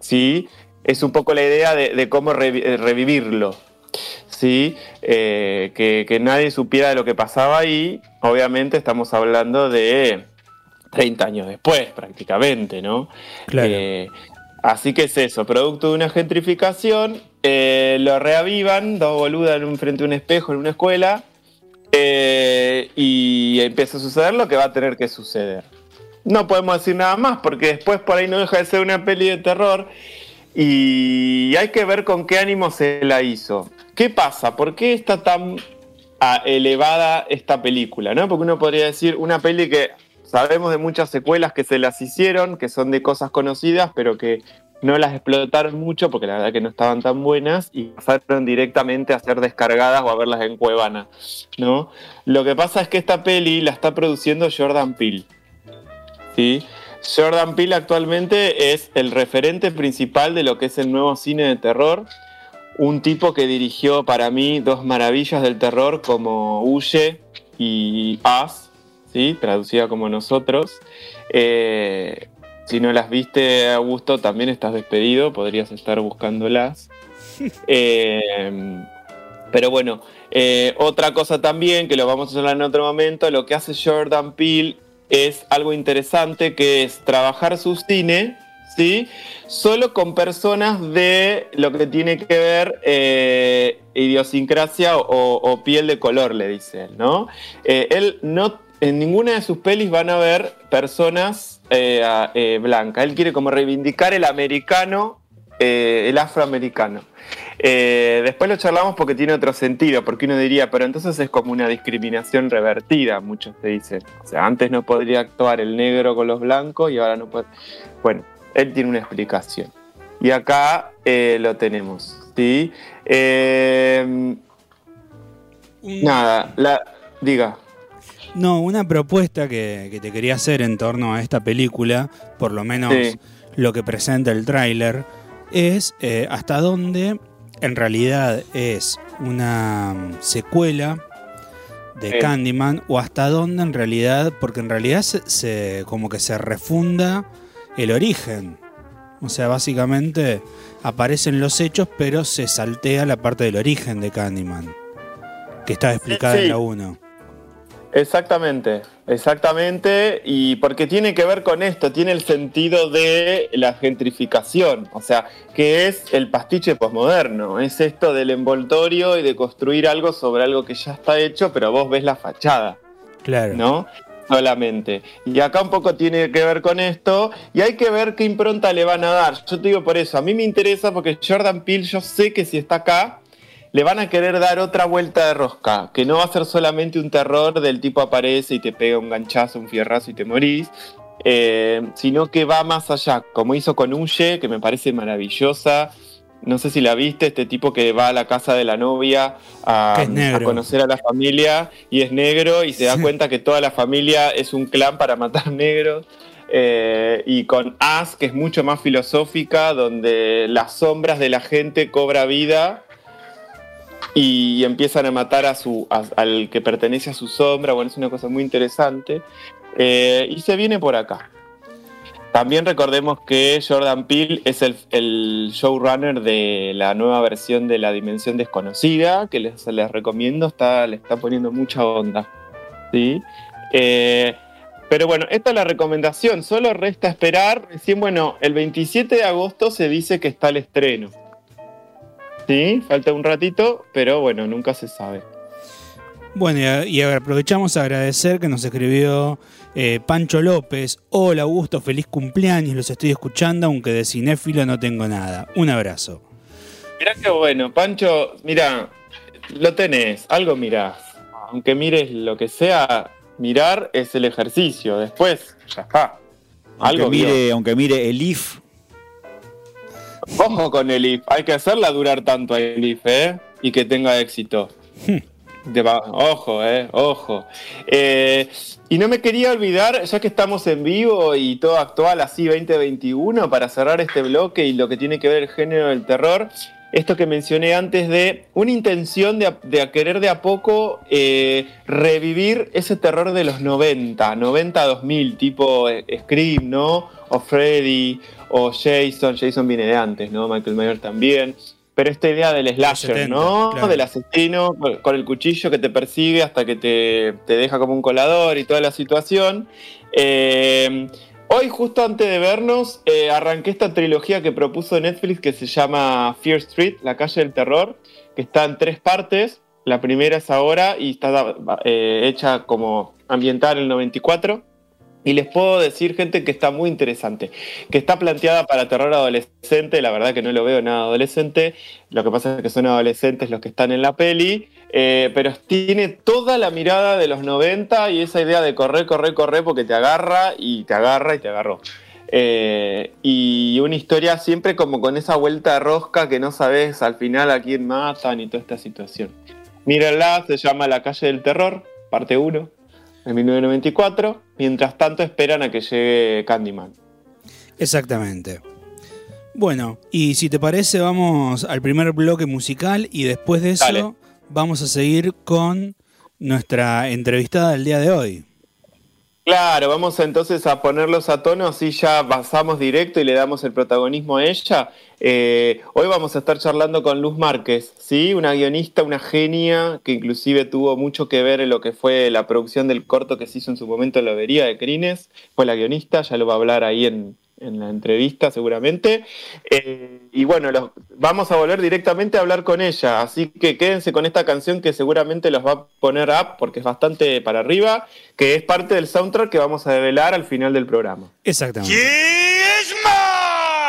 [SPEAKER 6] ¿Sí? Es un poco la idea de, de cómo revi- revivirlo. ¿Sí? Eh, que, que nadie supiera de lo que pasaba ahí. Obviamente estamos hablando de 30 años después, prácticamente, ¿no?
[SPEAKER 2] Claro.
[SPEAKER 6] Eh, así que es eso, producto de una gentrificación, eh, lo reavivan, dos boludas en un, frente a un espejo en una escuela, y empieza a suceder lo que va a tener que suceder. No podemos decir nada más, porque después por ahí no deja de ser una peli de terror, y hay que ver con qué ánimo se la hizo. ¿Qué pasa? ¿Por qué está tan ah, elevada esta película? ¿no? Porque uno podría decir una peli que sabemos de muchas secuelas que se las hicieron, que son de cosas conocidas, pero que no las explotaron mucho porque la verdad que no estaban tan buenas y pasaron directamente a ser descargadas o a verlas en Cuevana, ¿no? Lo que pasa es que esta peli la está produciendo Jordan Peele, ¿sí? Jordan Peele actualmente es el referente principal de lo que es el nuevo cine de terror, un tipo que dirigió para mí dos maravillas del terror como Huye y Us, ¿sí? traducida como Nosotros. Eh, si no las viste, Augusto, también estás despedido, podrías estar buscándolas. Eh, pero bueno, eh, otra cosa también, que lo vamos a hablar en otro momento, lo que hace Jordan Peele es algo interesante, que es trabajar su cine, ¿sí? Solo con personas de lo que tiene que ver eh, idiosincrasia o, piel de color, le dice él, ¿no? Eh, él no, en ninguna de sus pelis van a ver personas eh, blancas. Él quiere como reivindicar el americano, el afroamericano. Después lo charlamos porque tiene otro sentido, porque uno diría, pero entonces es como una discriminación revertida, muchos te dicen. O sea, antes no podría actuar el negro con los blancos y ahora no puede. Bueno, él tiene una explicación. Y acá eh, lo tenemos, ¿sí? Eh,
[SPEAKER 2] Un-
[SPEAKER 6] nada, la, diga.
[SPEAKER 2] No, una propuesta que, que te quería hacer en torno a esta película, por lo menos
[SPEAKER 6] Sí.
[SPEAKER 2] lo que presenta el tráiler, es eh, hasta dónde en realidad es una mm, secuela de
[SPEAKER 6] Sí.
[SPEAKER 2] Candyman o hasta dónde en realidad, porque en realidad se, se- como que se refunda el origen. O sea, básicamente aparecen los hechos, pero se saltea la parte del origen de Candyman, que está explicada
[SPEAKER 6] sí.
[SPEAKER 2] en la 1.
[SPEAKER 6] Exactamente, exactamente, y porque tiene que ver con esto, tiene el sentido de la gentrificación, o sea, que es el pastiche posmoderno, es esto del envoltorio y de construir algo sobre algo que ya está hecho, pero vos ves la fachada,
[SPEAKER 2] Claro.
[SPEAKER 6] ¿no? Solamente. Y acá un poco tiene que ver con esto, y hay que ver qué impronta le van a dar. Yo te digo por eso, a mí me interesa porque Jordan Peele, yo sé que si está acá, le van a querer dar otra vuelta de rosca, que no va a ser solamente un terror del tipo aparece y te pega un ganchazo, un fierrazo y te morís, eh, sino que va más allá, como hizo con Huye, que me parece maravillosa, No sé si la viste, este tipo que va a la casa de la novia a, conocer a la familia y es negro y se da
[SPEAKER 2] Sí.
[SPEAKER 6] cuenta que toda la familia es un clan para matar negros. Eh, y con As, que es mucho más filosófica, donde las sombras de la gente cobra vida y empiezan a matar a su, a- al que pertenece a su sombra. Bueno, es una cosa muy interesante. Eh, y se viene por acá. También recordemos que Jordan Peele es el, showrunner de la nueva versión de La Dimensión Desconocida, que les, les recomiendo, está, le está poniendo mucha onda. ¿sí? Eh, pero bueno, esta es la recomendación, solo resta esperar. Recién, bueno, el 27 de agosto se dice que está el estreno. Sí, falta un ratito, pero bueno, nunca se sabe.
[SPEAKER 2] Bueno, y, aprovechamos a agradecer que nos escribió eh, Pancho López. Hola Augusto, feliz cumpleaños, los estoy escuchando, aunque de cinéfilo no tengo nada. Un abrazo.
[SPEAKER 6] Mirá qué bueno, Pancho, mira, lo tenés, algo mirás. Aunque mires lo que sea, mirar es el ejercicio. Después, ya está.
[SPEAKER 7] Aunque
[SPEAKER 6] Algo vio.
[SPEAKER 7] mire, aunque mire el IF,
[SPEAKER 6] Ojo con el IF, hay que hacerla durar tanto el IF, ¿eh? Y que tenga éxito. Ojo, eh, ojo. Eh, y no me quería olvidar, ya que estamos en vivo y todo actual, así 2021, para cerrar este bloque y lo que tiene que ver el género del terror, esto que mencioné antes de una intención de, querer de a poco eh, revivir ese terror de los 90, 90-2000, tipo eh, Scream, ¿no? O Freddy, o Jason, Jason viene de antes, ¿no? Michael Myers también. Pero esta idea del slasher,
[SPEAKER 2] 70,
[SPEAKER 6] ¿no?
[SPEAKER 2] claro.
[SPEAKER 6] Del asesino con- con el cuchillo que te persigue hasta que te, te deja como un colador y toda la situación. Eh, hoy, justo antes de vernos, eh, arranqué esta trilogía que propuso Netflix que se llama Fear Street, La calle del terror, que está en tres partes. La primera es ahora y está eh, hecha como ambiental en el 94. Y les puedo decir, gente, que está muy interesante. Que está planteada para terror adolescente. La verdad que no lo veo nada adolescente. Lo que pasa es que son adolescentes los que están en la peli. eh, pero tiene toda la mirada de los 90 y esa idea de correr, correr, correr porque te agarra y te agarra y te agarró. Eh, y una historia siempre como con esa vuelta de rosca que no sabes al final a quién matan y toda esta situación. Mírenla, se llama La calle del terror, parte 1, en 1994. Mientras tanto esperan a que llegue Candyman.
[SPEAKER 2] Exactamente. Bueno, y si te parece, vamos al primer bloque musical y después de eso
[SPEAKER 6] Dale.
[SPEAKER 2] vamos a seguir con nuestra entrevistada del día de hoy.
[SPEAKER 6] Claro, vamos entonces a ponerlos a tono, así ya pasamos directo y le damos el protagonismo a ella. Eh, hoy vamos a estar charlando con Luz Márquez, ¿sí? una guionista, una genia, que inclusive tuvo mucho que ver en lo que fue la producción del corto que se hizo en su momento en la Lobería de Crines. Fue la guionista, ya lo va a hablar ahí en, en la entrevista seguramente. Eh, y bueno, los- vamos a volver directamente a hablar con ella, así que quédense con esta canción que seguramente los va a poner up porque es bastante para arriba, que es parte del soundtrack que vamos a develar al final del programa.
[SPEAKER 2] Exactamente.
[SPEAKER 3] is mine!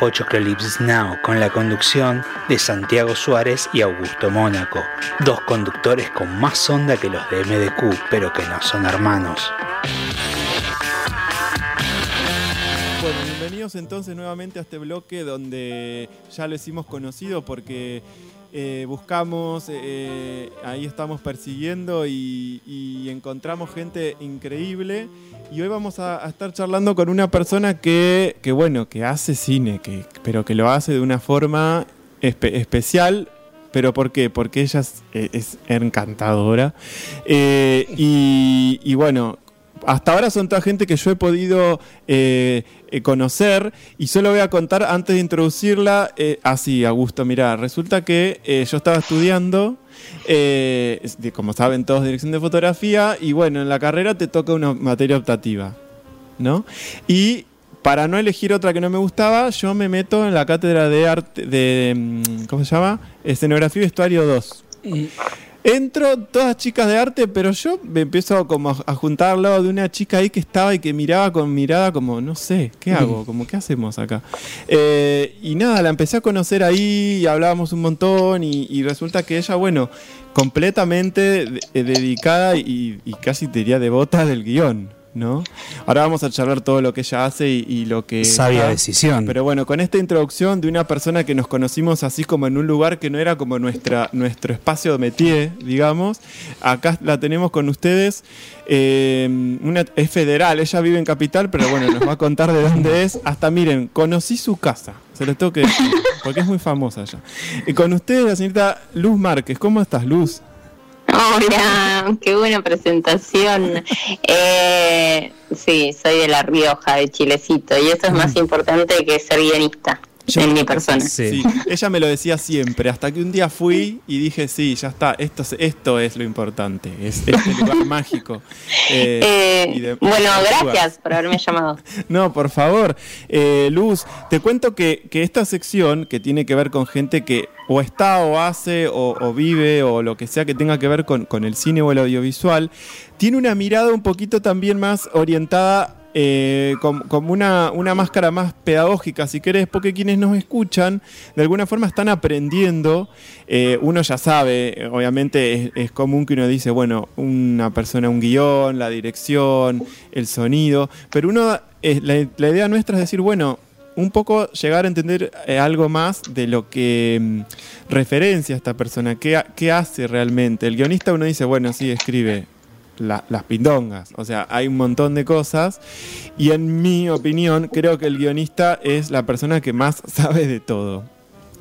[SPEAKER 2] Apochoclips Now con la conducción de Santiago Suárez y Augusto Mónaco, dos conductores con más onda que los de MDQ, pero que no son hermanos.
[SPEAKER 6] Bueno, bienvenidos entonces nuevamente a este bloque donde ya lo hicimos conocido porque eh, buscamos, eh, ahí estamos persiguiendo y, encontramos gente increíble. Y hoy vamos a, estar charlando con una persona que, que, bueno, que hace cine, que, pero que lo hace de una forma espe- especial. ¿Pero por qué? Porque ella es, eh, encantadora. Eh, y bueno, hasta ahora son toda gente que yo he podido eh, eh, conocer y solo voy a contar antes de introducirla eh, así, Augusto, mira, resulta que eh, yo estaba estudiando, como saben todos, dirección de fotografía y bueno, en la carrera te toca una materia optativa, ¿no? Y para no elegir otra que no me gustaba, yo me meto en la cátedra de arte, de, mm, ¿cómo se llama? Escenografía y vestuario 2. Entro, todas chicas de arte, pero yo me empiezo como a- juntar al lado de una chica ahí que estaba y que miraba con mirada como, no sé, ¿qué hago? Como, ¿qué hacemos acá? Eh, y nada, la empecé a conocer ahí y hablábamos un montón y, y resulta que ella, bueno, completamente de- eh, dedicada y, y casi te diría devota del guion. ¿No? Ahora vamos a charlar todo lo que ella hace y, y lo que...
[SPEAKER 2] Sabia decisión.
[SPEAKER 6] Pero bueno, con esta introducción de una persona que nos conocimos así como en un lugar que no era como nuestra, nuestro espacio de métier, digamos, acá la tenemos con ustedes. eh, una, es federal, ella vive en Capital, pero bueno, nos va a contar de dónde es. Hasta miren, conocí su casa, se los tengo que decir, porque es muy famosa ella. Y con ustedes la señorita Luz Márquez, ¿cómo estás, Luz?
[SPEAKER 8] Hola, qué buena presentación. Eh, sí, soy de La Rioja, de Chilecito, y eso es más importante que ser guionista en mi persona.
[SPEAKER 6] Sí. ella me lo decía siempre, hasta que un día fui y dije, sí, ya está, esto, es- esto es lo importante, es este lugar mágico. Eh,
[SPEAKER 8] Eh,
[SPEAKER 6] y de-
[SPEAKER 8] bueno, gracias por haberme llamado.
[SPEAKER 6] No, por favor. Eh, Luz, te cuento que, que esta sección, que tiene que ver con gente que o está o hace o, o vive o lo que sea que tenga que ver con, con el cine o el audiovisual, tiene una mirada un poquito también más orientada eh, com- como una, una máscara más pedagógica, si querés, porque quienes nos escuchan de alguna forma están aprendiendo. Eh, uno ya sabe, obviamente es, común que uno dice, bueno, una persona, un guion, la dirección, el sonido, pero uno, eh, la, idea nuestra es decir, bueno, un poco llegar a entender eh, algo más de lo que mm, referencia a esta persona, qué, qué hace realmente. El guionista uno dice, bueno, sí, escribe la- las pindongas, o sea, hay un montón de cosas y en mi opinión creo que el guionista es la persona que más sabe de todo.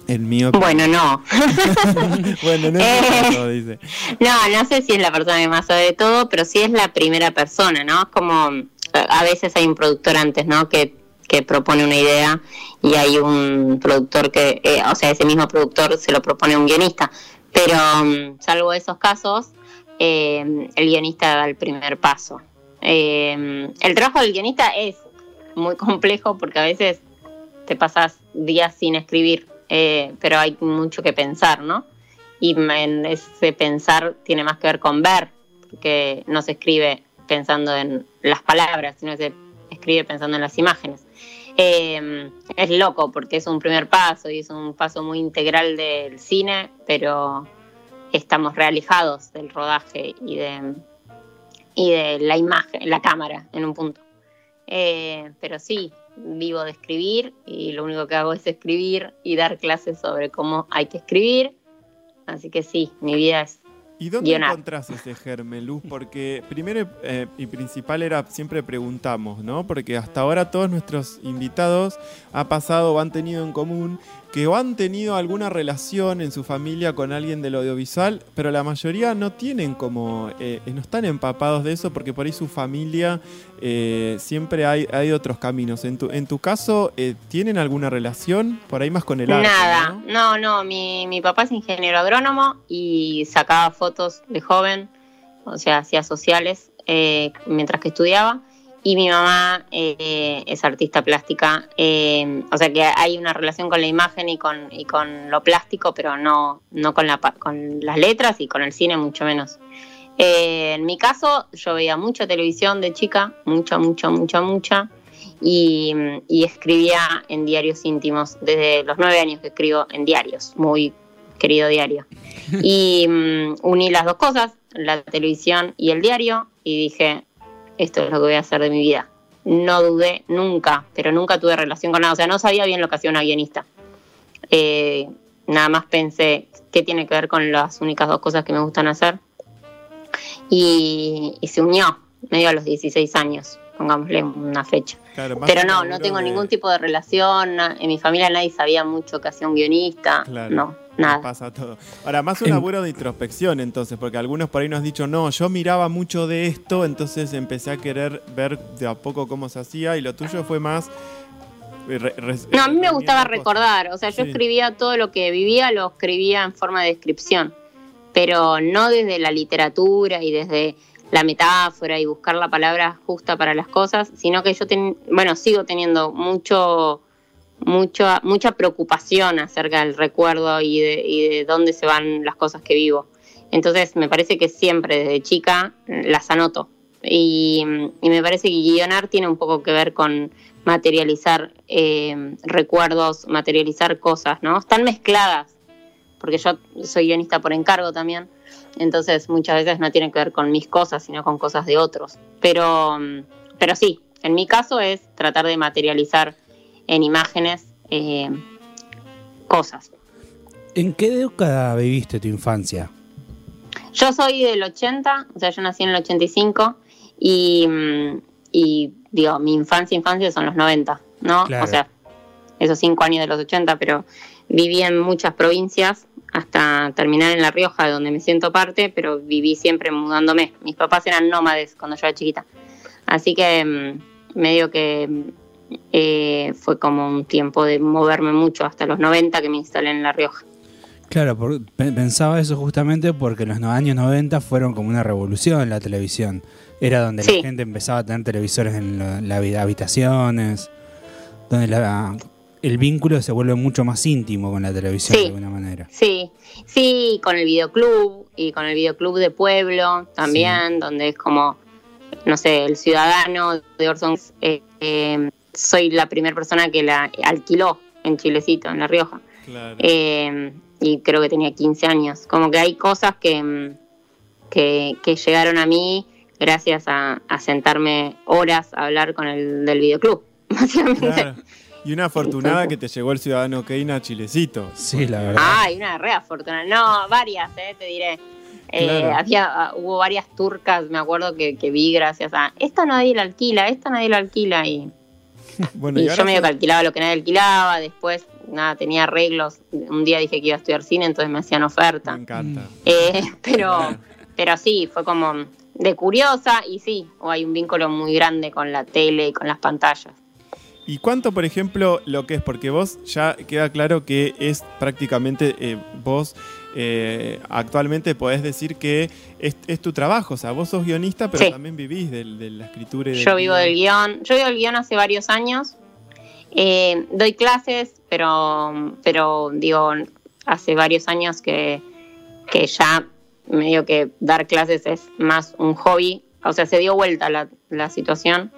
[SPEAKER 6] En mi opinión.
[SPEAKER 8] Bueno, no.
[SPEAKER 6] bueno, no
[SPEAKER 8] Eh.
[SPEAKER 6] todo, dice.
[SPEAKER 8] No, no sé si es la persona que más sabe de todo, pero sí es la primera persona, ¿no? Es como, a a veces hay un productor antes, ¿no? Que, que propone una idea y hay un productor que, eh, o sea, ese mismo productor se lo propone a un guionista. Pero mm, salvo esos casos, eh, el guionista da el primer paso. Eh, el trabajo del guionista es muy complejo porque a veces te pasas días sin escribir, eh, pero hay mucho que pensar, ¿no? Y en ese pensar tiene más que ver con ver, porque no se escribe pensando en las palabras, sino se escribe pensando en las imágenes. Eh, es loco porque es un primer paso y es un paso muy integral del cine, pero estamos realijados del rodaje y de, y de la imagen, la cámara en un punto. Eh, pero sí, vivo de escribir y lo único que hago es escribir y dar clases sobre cómo hay que escribir. Así que sí, mi vida es
[SPEAKER 6] ¿Y dónde
[SPEAKER 8] guionar.
[SPEAKER 6] encontrás ese germen, Luz? Porque primero eh, y principal era siempre preguntamos, ¿no? Porque hasta ahora todos nuestros invitados ha pasado o han tenido en común que o han tenido alguna relación en su familia con alguien del audiovisual, pero la mayoría no tienen como, eh, no están empapados de eso porque por ahí su familia eh, siempre hay, hay otros caminos. En tu, en tu caso, eh, ¿tienen alguna relación por ahí más con el arte?
[SPEAKER 8] Nada,
[SPEAKER 6] ¿no?
[SPEAKER 8] no, no, mi, mi papá es ingeniero agrónomo y sacaba fotos de joven, o sea, hacía sociales eh, mientras que estudiaba. Y mi mamá eh, es artista plástica, eh, o sea que hay una relación con la imagen y con, y con lo plástico, pero no, no con, la, con las letras y con el cine mucho menos. Eh, en mi caso, yo veía mucha televisión de chica, mucha, mucha, mucha, mucha, y, y escribía en diarios íntimos. Desde los nueve años que escribo en diarios, muy querido diario. Y mm, uní las dos cosas, la televisión y el diario, y dije, esto es lo que voy a hacer de mi vida. No dudé nunca, pero nunca tuve relación con nada. O sea, no sabía bien lo que hacía una guionista. Eh, nada más pensé qué tiene que ver con las únicas dos cosas que me gustan hacer. Y, se unió, medio a los 16 años, pongámosle una fecha.
[SPEAKER 6] Claro,
[SPEAKER 8] Pero no, no tengo
[SPEAKER 6] de-
[SPEAKER 8] ningún tipo de relación. En mi familia nadie sabía mucho que hacía un guionista.
[SPEAKER 6] Claro.
[SPEAKER 8] No, nada.
[SPEAKER 6] Pasa todo. Ahora, más un laburo de introspección entonces, porque algunos por ahí nos han dicho, no, yo miraba mucho de esto, entonces empecé a querer ver de a poco cómo se hacía y lo tuyo fue más... eh, re- re-
[SPEAKER 8] No, a mí me gustaba recordar, o sea, yo
[SPEAKER 6] Sí.
[SPEAKER 8] escribía todo lo que vivía, lo escribía en forma de descripción, pero no desde la literatura y desde la metáfora y buscar la palabra justa para las cosas, sino que yo, ten- bueno, sigo teniendo mucho, mucho, mucha preocupación acerca del recuerdo y de, y de dónde se van las cosas que vivo. Entonces, me parece que siempre desde chica las anoto. Y, me parece que guionar tiene un poco que ver con materializar eh, recuerdos, materializar cosas, ¿no? Están mezcladas, porque yo soy guionista por encargo también, entonces muchas veces no tiene que ver con mis cosas, sino con cosas de otros. Pero, mm, pero sí, en mi caso es tratar de materializar en imágenes eh, cosas.
[SPEAKER 2] ¿En qué década viviste tu infancia?
[SPEAKER 8] Yo soy del 80, o sea, yo nací en el 85 y, mm, y digo, mi infancia, infancia son los 90, ¿no?
[SPEAKER 2] Claro.
[SPEAKER 8] O sea, esos cinco años de los 80, pero viví en muchas provincias hasta terminar en La Rioja, de donde me siento parte, pero viví siempre mudándome. Mis papás eran nómades cuando yo era chiquita. Así que mm, medio que mm, eh, fue como un tiempo de moverme mucho hasta los 90 que me instalé en La Rioja.
[SPEAKER 2] Claro, por- pensaba eso justamente porque los años 90 fueron como una revolución en la televisión. Era donde
[SPEAKER 8] Sí.
[SPEAKER 2] la gente empezaba a tener televisores en la- la habi- habitaciones, donde la- el vínculo se vuelve mucho más íntimo con la televisión
[SPEAKER 8] Sí.
[SPEAKER 2] de alguna manera.
[SPEAKER 8] Sí, sí, con el videoclub y con el videoclub de pueblo también, donde es como, no sé, el ciudadano de Orson. eh, eh, soy la primera persona que la alquiló en Chilecito, en La Rioja.
[SPEAKER 6] Claro.
[SPEAKER 8] Eh, y creo que tenía 15 años. Como que hay cosas que, que, que llegaron a mí gracias a, a sentarme horas a hablar con el del videoclub, básicamente.
[SPEAKER 6] Claro. Y una afortunada que te llegó el ciudadano Keina a Chilecito.
[SPEAKER 2] Sí, la verdad.
[SPEAKER 8] Ay, una re afortunada. No, varias, eh, te diré. Eh,
[SPEAKER 6] Claro.
[SPEAKER 8] había, ah, hubo varias turcas, me acuerdo que, que vi gracias a esta nadie la alquila, esta nadie la alquila y,
[SPEAKER 6] Bueno,
[SPEAKER 8] y
[SPEAKER 6] y
[SPEAKER 8] yo medio
[SPEAKER 6] sos-
[SPEAKER 8] que alquilaba lo que nadie alquilaba, después nada, tenía arreglos, un día dije que iba a estudiar cine, entonces me hacían oferta.
[SPEAKER 6] Me encanta.
[SPEAKER 8] Eh, pero, pero sí, fue como de curiosa y sí, o hay un vínculo muy grande con la tele y con las pantallas.
[SPEAKER 6] ¿Y cuánto, por ejemplo, lo que es? Porque vos ya queda claro que es prácticamente eh, vos
[SPEAKER 9] eh, actualmente podés decir que es, es tu trabajo, o sea, vos sos guionista, pero
[SPEAKER 8] Sí.
[SPEAKER 9] también vivís de, la escritura y del
[SPEAKER 8] Yo vivo
[SPEAKER 9] guion.
[SPEAKER 8] del guion. Yo vivo del guion hace varios años. Eh, doy clases, pero, pero digo, hace varios años que, que ya medio que dar clases es más un hobby. O sea, se dio vuelta la, la situación.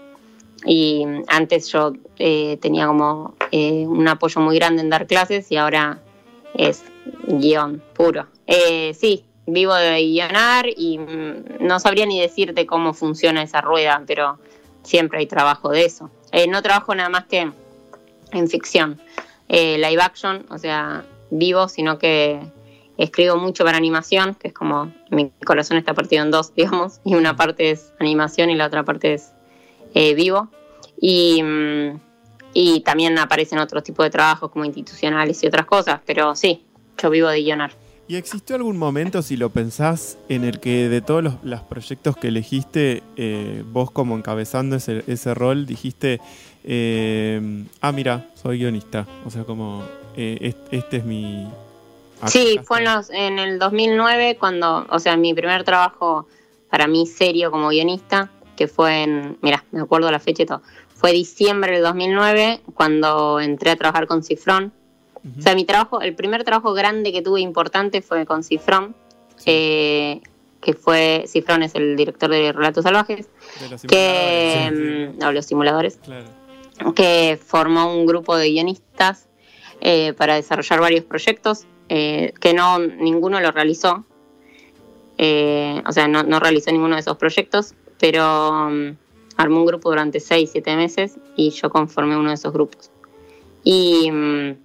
[SPEAKER 8] Y antes yo eh, tenía como eh, un apoyo muy grande en dar clases y ahora es guion puro. Eh, sí, vivo de guionar y mm, no sabría ni decirte cómo funciona esa rueda, pero siempre hay trabajo de eso. No trabajo nada más que en ficción, live action, o sea, vivo, sino que escribo mucho para animación, que es como mi corazón está partido en dos, digamos, y una parte es animación y la otra parte es eh, vivo. Y, mm, y también aparecen otros tipos de trabajos como institucionales y otras cosas, pero sí, yo vivo de guionar.
[SPEAKER 9] ¿Y existió algún momento, si lo pensás, en el que de todos los, los proyectos que elegiste, eh, vos como encabezando ese, ese rol, dijiste, eh, ah, mira, soy guionista? O sea, como, est- este, es mi...
[SPEAKER 8] Sí, fue en, los- en el 2009 cuando, o sea, mi primer trabajo para mí serio como guionista, que fue en, mira, me acuerdo la fecha y todo, fue diciembre del 2009 cuando entré a trabajar con Cifrón. O sea, mi trabajo, el primer trabajo grande que tuve importante fue con Cifrón, eh, que fue, Cifrón es el director de Relatos Salvajes,
[SPEAKER 9] De los
[SPEAKER 8] que, mm, no, los simuladores,
[SPEAKER 9] Claro.
[SPEAKER 8] que formó un grupo de guionistas eh, para desarrollar varios proyectos, eh, que no ninguno lo realizó. Eh, o sea, no, no realizó ninguno de esos proyectos, pero mm, armó un grupo durante 6, 7 meses y yo conformé uno de esos grupos. Y, mm,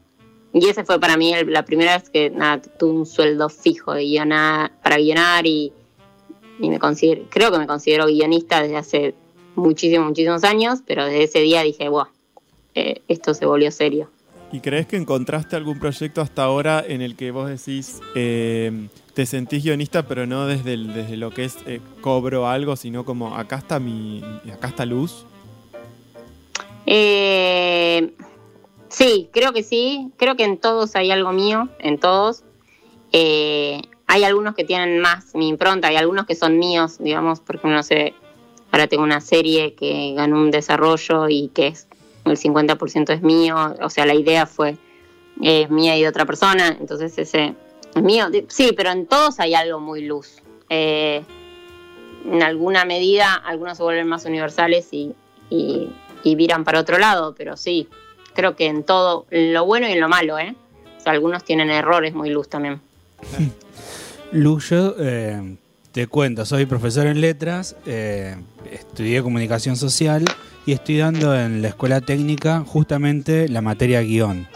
[SPEAKER 8] y ese fue para mí la primera vez que tuve un sueldo fijo de guionar, para guionar y, y me considero, creo que me considero guionista desde hace muchísimos, muchísimos años, pero desde ese día dije, wow, eh, esto se volvió serio.
[SPEAKER 9] ¿Y crees que encontraste algún proyecto hasta ahora en el que vos decís, eh, te sentís guionista, pero no desde, desde lo que es eh, cobro algo, sino como acá está mi, acá está luz?
[SPEAKER 8] Eh, sí, creo que sí. Creo que en todos hay algo mío, en todos. Eh, hay algunos que tienen más mi impronta, hay algunos que son míos, digamos, porque no sé, ahora tengo una serie que ganó un desarrollo y que es el 50% es mío, o sea, la idea fue eh, mía y de otra persona, entonces ese es mío. Sí, pero en todos hay algo muy luz. Eh, en alguna medida, algunos se vuelven más universales y, y, y viran para otro lado, pero sí, creo que en todo, en lo bueno y en lo malo, ¿eh? O sea, algunos tienen errores muy luz también.
[SPEAKER 2] Lu, yo eh, te cuento, soy profesor en letras, eh, estudié comunicación social y estoy dando en la escuela técnica justamente la materia guion.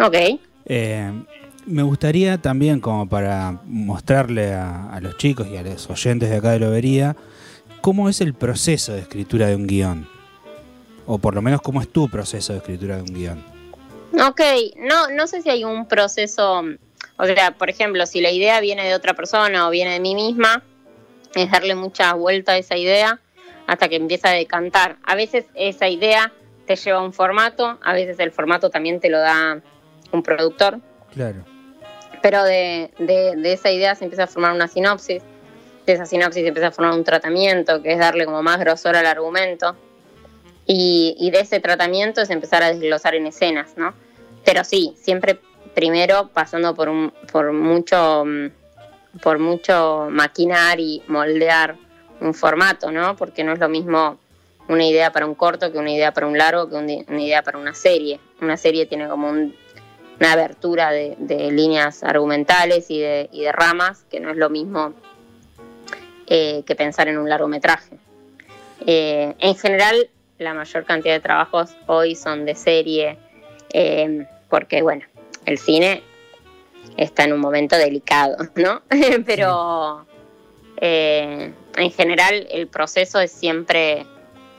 [SPEAKER 8] Ok.
[SPEAKER 2] Eh, me gustaría también, como para mostrarle a, a los chicos y a los oyentes de acá de Lobería, cómo es el proceso de escritura de un guion. O por lo menos cómo es tu proceso de escritura de un guion.
[SPEAKER 8] Ok, no, no sé si hay un proceso, o sea, por ejemplo, si la idea viene de otra persona o viene de mí misma, es darle mucha vuelta a esa idea hasta que empieza a decantar. A veces esa idea te lleva a un formato, a veces el formato también te lo da un productor,
[SPEAKER 2] Claro.
[SPEAKER 8] Pero de, de- de esa idea se empieza a formar una sinopsis, de esa sinopsis se empieza a formar un tratamiento, que es darle como más grosor al argumento, y, y de ese tratamiento es empezar a desglosar en escenas, ¿no? Pero sí, siempre primero pasando por, un, por mucho mm, por mucho maquinar y moldear un formato, ¿no? Porque no es lo mismo una idea para un corto que una idea para un largo que una idea para una serie. Una serie tiene como un- una abertura de, líneas argumentales y de, ramas, que no es lo mismo eh, que pensar en un largometraje. Eh, en general, la mayor cantidad de trabajos hoy son de serie, eh, porque bueno, el cine está en un momento delicado, ¿no? Pero en general el proceso es siempre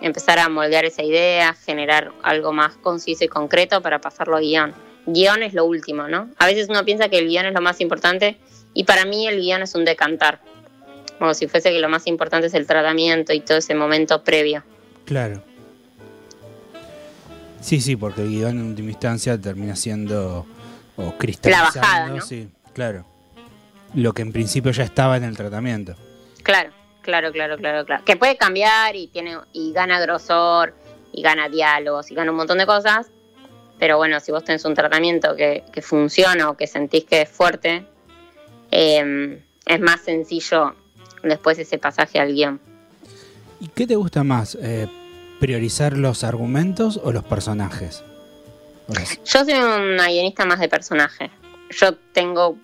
[SPEAKER 8] empezar a moldear esa idea, generar algo más conciso y concreto para pasarlo a guion. Guión es lo último, ¿no? A veces uno piensa que el guion es lo más importante y para mí el guion es un decantar, como si fuese que lo más importante es el tratamiento y todo ese momento previo.
[SPEAKER 2] Claro. Sí, sí, porque el guion en última instancia termina siendo o cristalizando.
[SPEAKER 8] bajada, ¿no?
[SPEAKER 2] Sí, claro. lo que en principio ya estaba en el tratamiento.
[SPEAKER 8] Claro, claro, claro, claro, claro. Que puede cambiar y tiene y gana grosor y gana diálogos y gana un montón de cosas. Pero bueno, si vos tenés un tratamiento que, que funciona o que sentís que es fuerte, eh, es más sencillo después ese pasaje al guion.
[SPEAKER 2] ¿Y qué te gusta más? eh, ¿Priorizar los argumentos o los personajes?
[SPEAKER 8] Yo soy una guionista más de personaje. Yo tengo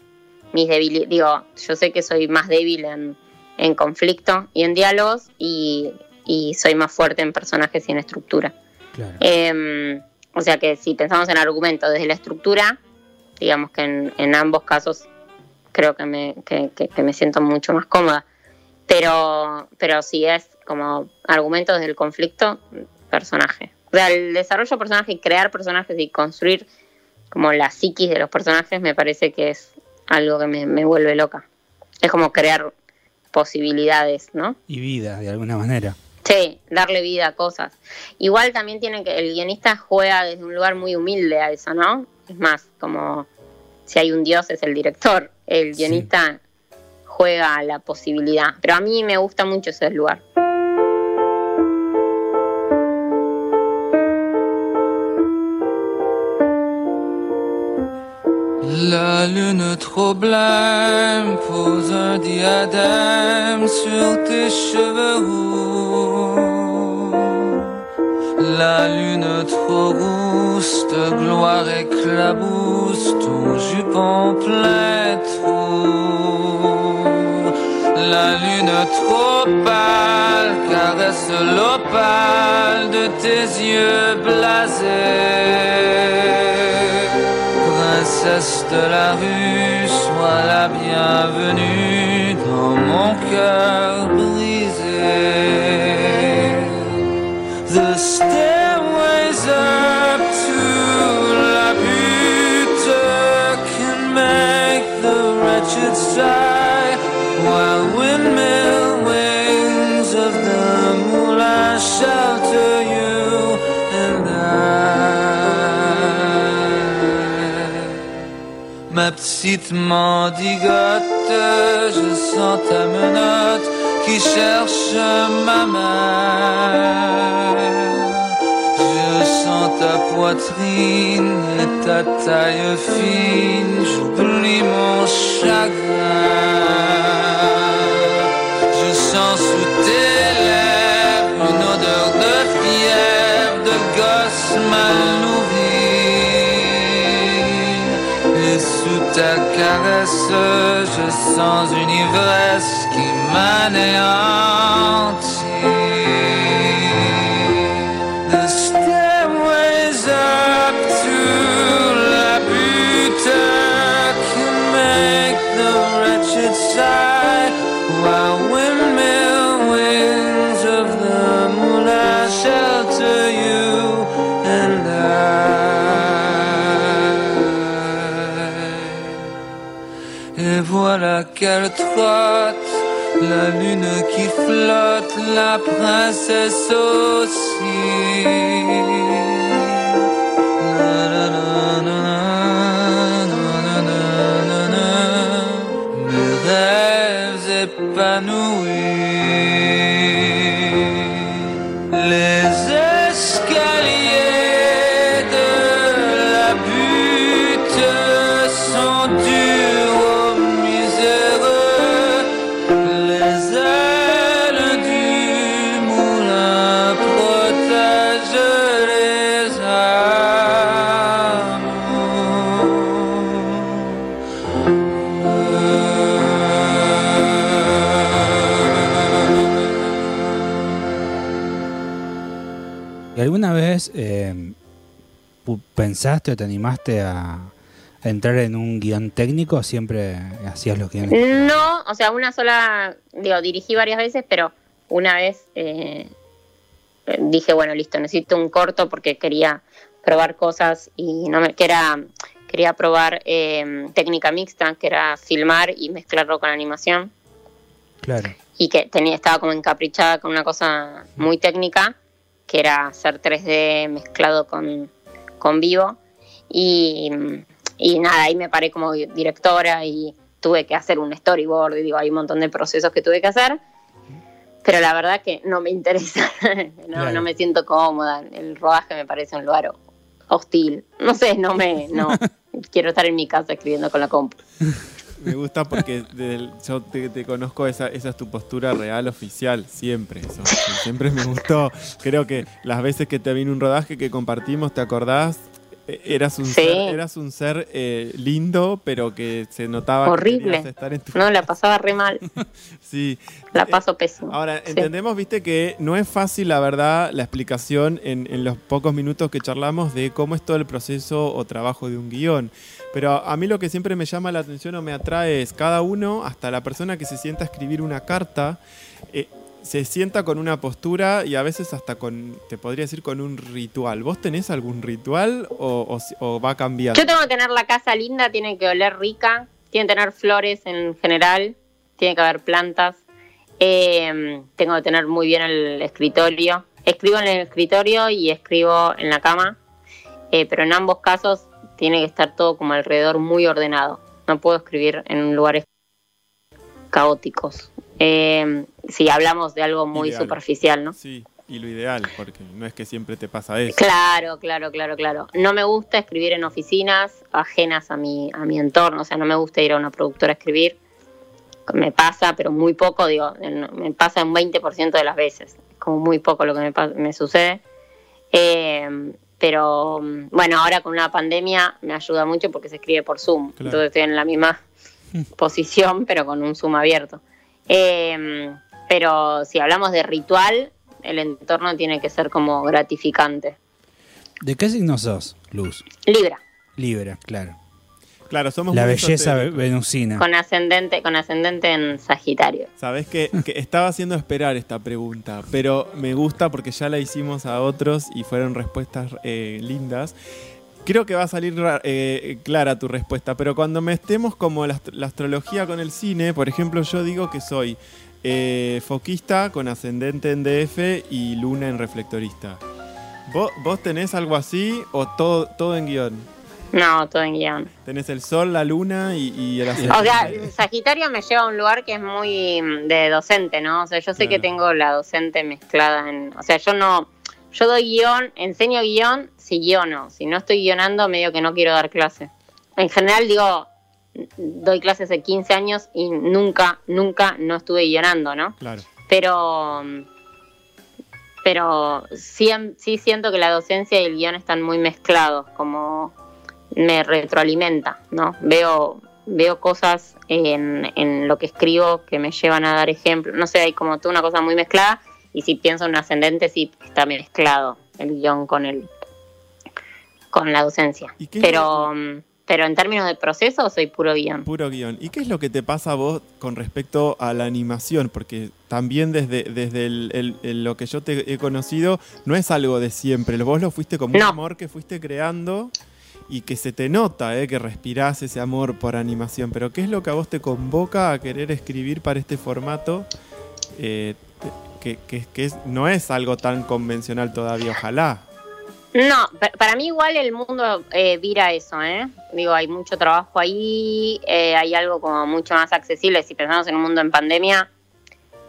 [SPEAKER 8] mis debilidades, digo, yo sé que soy más débil en, en conflicto y en diálogos y, y soy más fuerte en personajes y en estructura.
[SPEAKER 2] Claro.
[SPEAKER 8] Eh, o sea que si pensamos en argumento desde la estructura, digamos que en, ambos casos creo que me, que, me siento mucho más cómoda. Pero, pero si es como argumento desde el conflicto, personaje. O sea, el desarrollo de personajes y crear personajes y construir como la psiquis de los personajes me parece que es algo que me, me vuelve loca. Es como crear posibilidades, ¿no?
[SPEAKER 2] Y vida, de alguna manera.
[SPEAKER 8] Sí, darle vida a cosas. Igual también tiene que, el guionista juega desde un lugar muy humilde a eso, ¿no? Es más, como si hay un dios es el director, el guionista juega a la posibilidad. Pero a mí me gusta mucho ese lugar.
[SPEAKER 10] La lune trop blême pose un diadème sur tes cheveux roux. La lune trop rousse de gloire éclabousse ton jupon plein trou. La lune trop pâle caresse l'opale de tes yeux blasés. Princesse de la rue, sois la bienvenue dans mon cœur brisé. The stairways up to la butte can make the wretched sigh, Ma petite mendigote, je sens ta menotte qui cherche ma main. Je sens ta poitrine et ta taille fine, j'oublie mon chagrin. Ta caresse, je sens une ivresse qui m'anéantit. La lune qui flotte, la princesse aussi. Na,
[SPEAKER 2] pensaste o te animaste a, a entrar en un guion técnico? ¿Siempre hacías los guiones?
[SPEAKER 8] No, o sea, una sola, digo, dirigí varias veces, pero una vez eh, dije, bueno, listo, necesito un corto porque quería probar cosas y no me, que era, quería probar eh, técnica mixta, que era filmar y mezclarlo con animación
[SPEAKER 2] Claro.
[SPEAKER 8] y que tenía, estaba como encaprichada con una cosa muy técnica, que era hacer 3D mezclado con, con vivo. Y, y nada, ahí me paré como directora y tuve que hacer un storyboard y digo, hay un montón de procesos que tuve que hacer. Pero la verdad que no me interesa, no, me siento cómoda. El rodaje me parece un lugar hostil. No sé, no me, no. Quiero estar en mi casa escribiendo con la compu.
[SPEAKER 6] Me gusta porque yo te, conozco, esa, es tu postura real, oficial, siempre. Siempre me gustó. Creo que las veces que te vino un rodaje que compartimos, ¿te acordás? Eh, Eras un
[SPEAKER 8] Sí.
[SPEAKER 6] ser, eras un ser eh, lindo, pero que se notaba que
[SPEAKER 8] Horrible.
[SPEAKER 6] querías estar en tu
[SPEAKER 8] No, la pasaba re mal.
[SPEAKER 6] Sí.
[SPEAKER 8] La paso pésimo.
[SPEAKER 6] Ahora,
[SPEAKER 8] Sí.
[SPEAKER 6] entendemos, viste, que no es fácil, la verdad, la explicación en, en los pocos minutos que charlamos de cómo es todo el proceso o trabajo de un guion. Pero a mí lo que siempre me llama la atención o me atrae es cada uno, hasta la persona que se sienta a escribir una carta, eh, se sienta con una postura y a veces hasta con, te podría decir, con un ritual. ¿Vos tenés algún ritual o, o o va cambiando?
[SPEAKER 8] Yo tengo que tener la casa linda, tiene que oler rica, tiene que tener flores en general, tiene que haber plantas, eh, tengo que tener muy bien el escritorio. Escribo en el escritorio y escribo en la cama, eh, pero en ambos casos tiene que estar todo como alrededor muy ordenado. No puedo escribir en lugares caóticos. Eh, si hablamos de algo muy
[SPEAKER 6] Ideal.
[SPEAKER 8] superficial, ¿no?
[SPEAKER 6] Sí, y lo ideal, porque no es que siempre te pasa eso.
[SPEAKER 8] Claro, claro, claro, claro. No me gusta escribir en oficinas ajenas a mi, a mi entorno, o sea, no me gusta ir a una productora a escribir. Me pasa, pero muy poco, digo, en- me pasa un 20% de las veces, como muy poco lo que me, me sucede. Eh, pero bueno, ahora con la pandemia me ayuda mucho porque se escribe por Zoom,
[SPEAKER 11] Claro.
[SPEAKER 8] entonces estoy en la misma posición, pero con un Zoom abierto. Eh, pero si hablamos de ritual, el entorno tiene que ser como gratificante.
[SPEAKER 2] ¿De qué signo sos, Luz?
[SPEAKER 8] Libra,
[SPEAKER 2] Libra, claro.
[SPEAKER 6] Claro, somos
[SPEAKER 2] La belleza venusina.
[SPEAKER 8] con ascendente, con ascendente en Sagitario.
[SPEAKER 6] Sabes que, que estaba haciendo esperar esta pregunta, pero me gusta porque ya la hicimos a otros y fueron respuestas eh, lindas. Creo que va a salir eh, clara tu respuesta, pero cuando metemos como la, ast- la astrología con el cine, por ejemplo, yo digo que soy eh, foquista con ascendente en DF y luna en reflectorista. ¿Vos, vos tenés algo así o todo, todo en guion?
[SPEAKER 8] No, todo en guion.
[SPEAKER 6] Tenés el sol, la luna y, y el ascendente.
[SPEAKER 8] O sea, Sagitario me lleva a un lugar que es muy mm, de docente, ¿no? O sea, yo sé que tengo la docente mezclada en... O sea, yo no... Yo doy guion, enseño guion si guiono. Si no estoy guionando, medio que no quiero dar clase. En general, digo, doy clases hace 15 años y nunca, nunca no estuve guionando, ¿no?
[SPEAKER 6] Claro.
[SPEAKER 8] pero pero sí, sí siento que la docencia y el guion están muy mezclados, como me retroalimenta, ¿no? Veo, veo cosas en, en lo que escribo que me llevan a dar ejemplos, no sé, hay como toda una cosa muy mezclada y si pienso en un ascendente sí está mezclado el guion con el con la docencia. Pero, mm, pero en términos de proceso soy puro guion.
[SPEAKER 6] Puro guion. ¿Y qué es lo que te pasa a vos con respecto a la animación? Porque también desde, desde el- el- el- lo que yo te he conocido, no es algo de siempre. Vos lo fuiste como un
[SPEAKER 8] No.
[SPEAKER 6] amor que fuiste creando y que se te nota, ¿eh? que respirás ese amor por animación. Pero ¿qué es lo que a vos te convoca a querer escribir para este formato? eh, que, no es algo tan convencional todavía, ojalá.
[SPEAKER 8] No, pa- para mí igual el mundo eh, vira eso, ¿eh? Digo, hay mucho trabajo ahí, eh, hay algo como mucho más accesible. Si pensamos en un mundo en pandemia,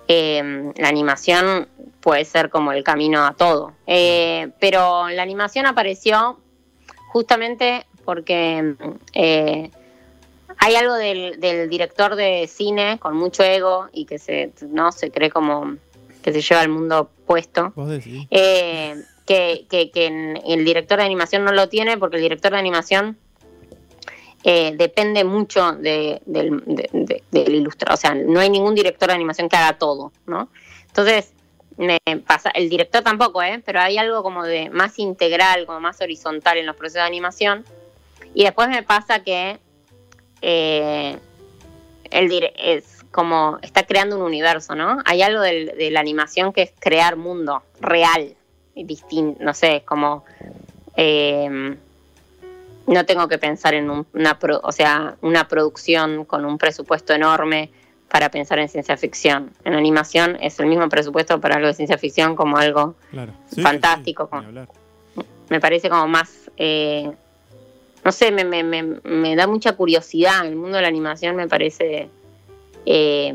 [SPEAKER 8] eh, la animación puede ser como el camino a todo. Eh, pero la animación apareció justamente porque hay algo del, del director de cine con mucho ego y que se, no, se cree como que se lleva al mundo puesto. Eh, que, que- que en- el director de animación no lo tiene porque el director de animación eh, depende mucho de, del, de- de- del ilustrador. O sea, no hay ningún director de animación que haga todo, ¿no? Entonces, me pasa, el director tampoco, ¿eh? Pero hay algo como de más integral, como más horizontal en los procesos de animación. Y después me pasa que eh, el dire- es como está creando un universo, ¿no? Hay algo del- de la animación que es crear mundo real, y distin- no sé, como eh, no tengo que pensar en un- una, pro- o sea, una producción con un presupuesto enorme para pensar en ciencia ficción. En animación es el mismo presupuesto para algo de ciencia ficción como algo
[SPEAKER 6] Claro. Sí, sí,
[SPEAKER 8] fantástico.
[SPEAKER 6] sí,
[SPEAKER 8] como- me parece como más, eh, no sé, me, me, me, me da mucha curiosidad. El mundo de la animación me parece eh,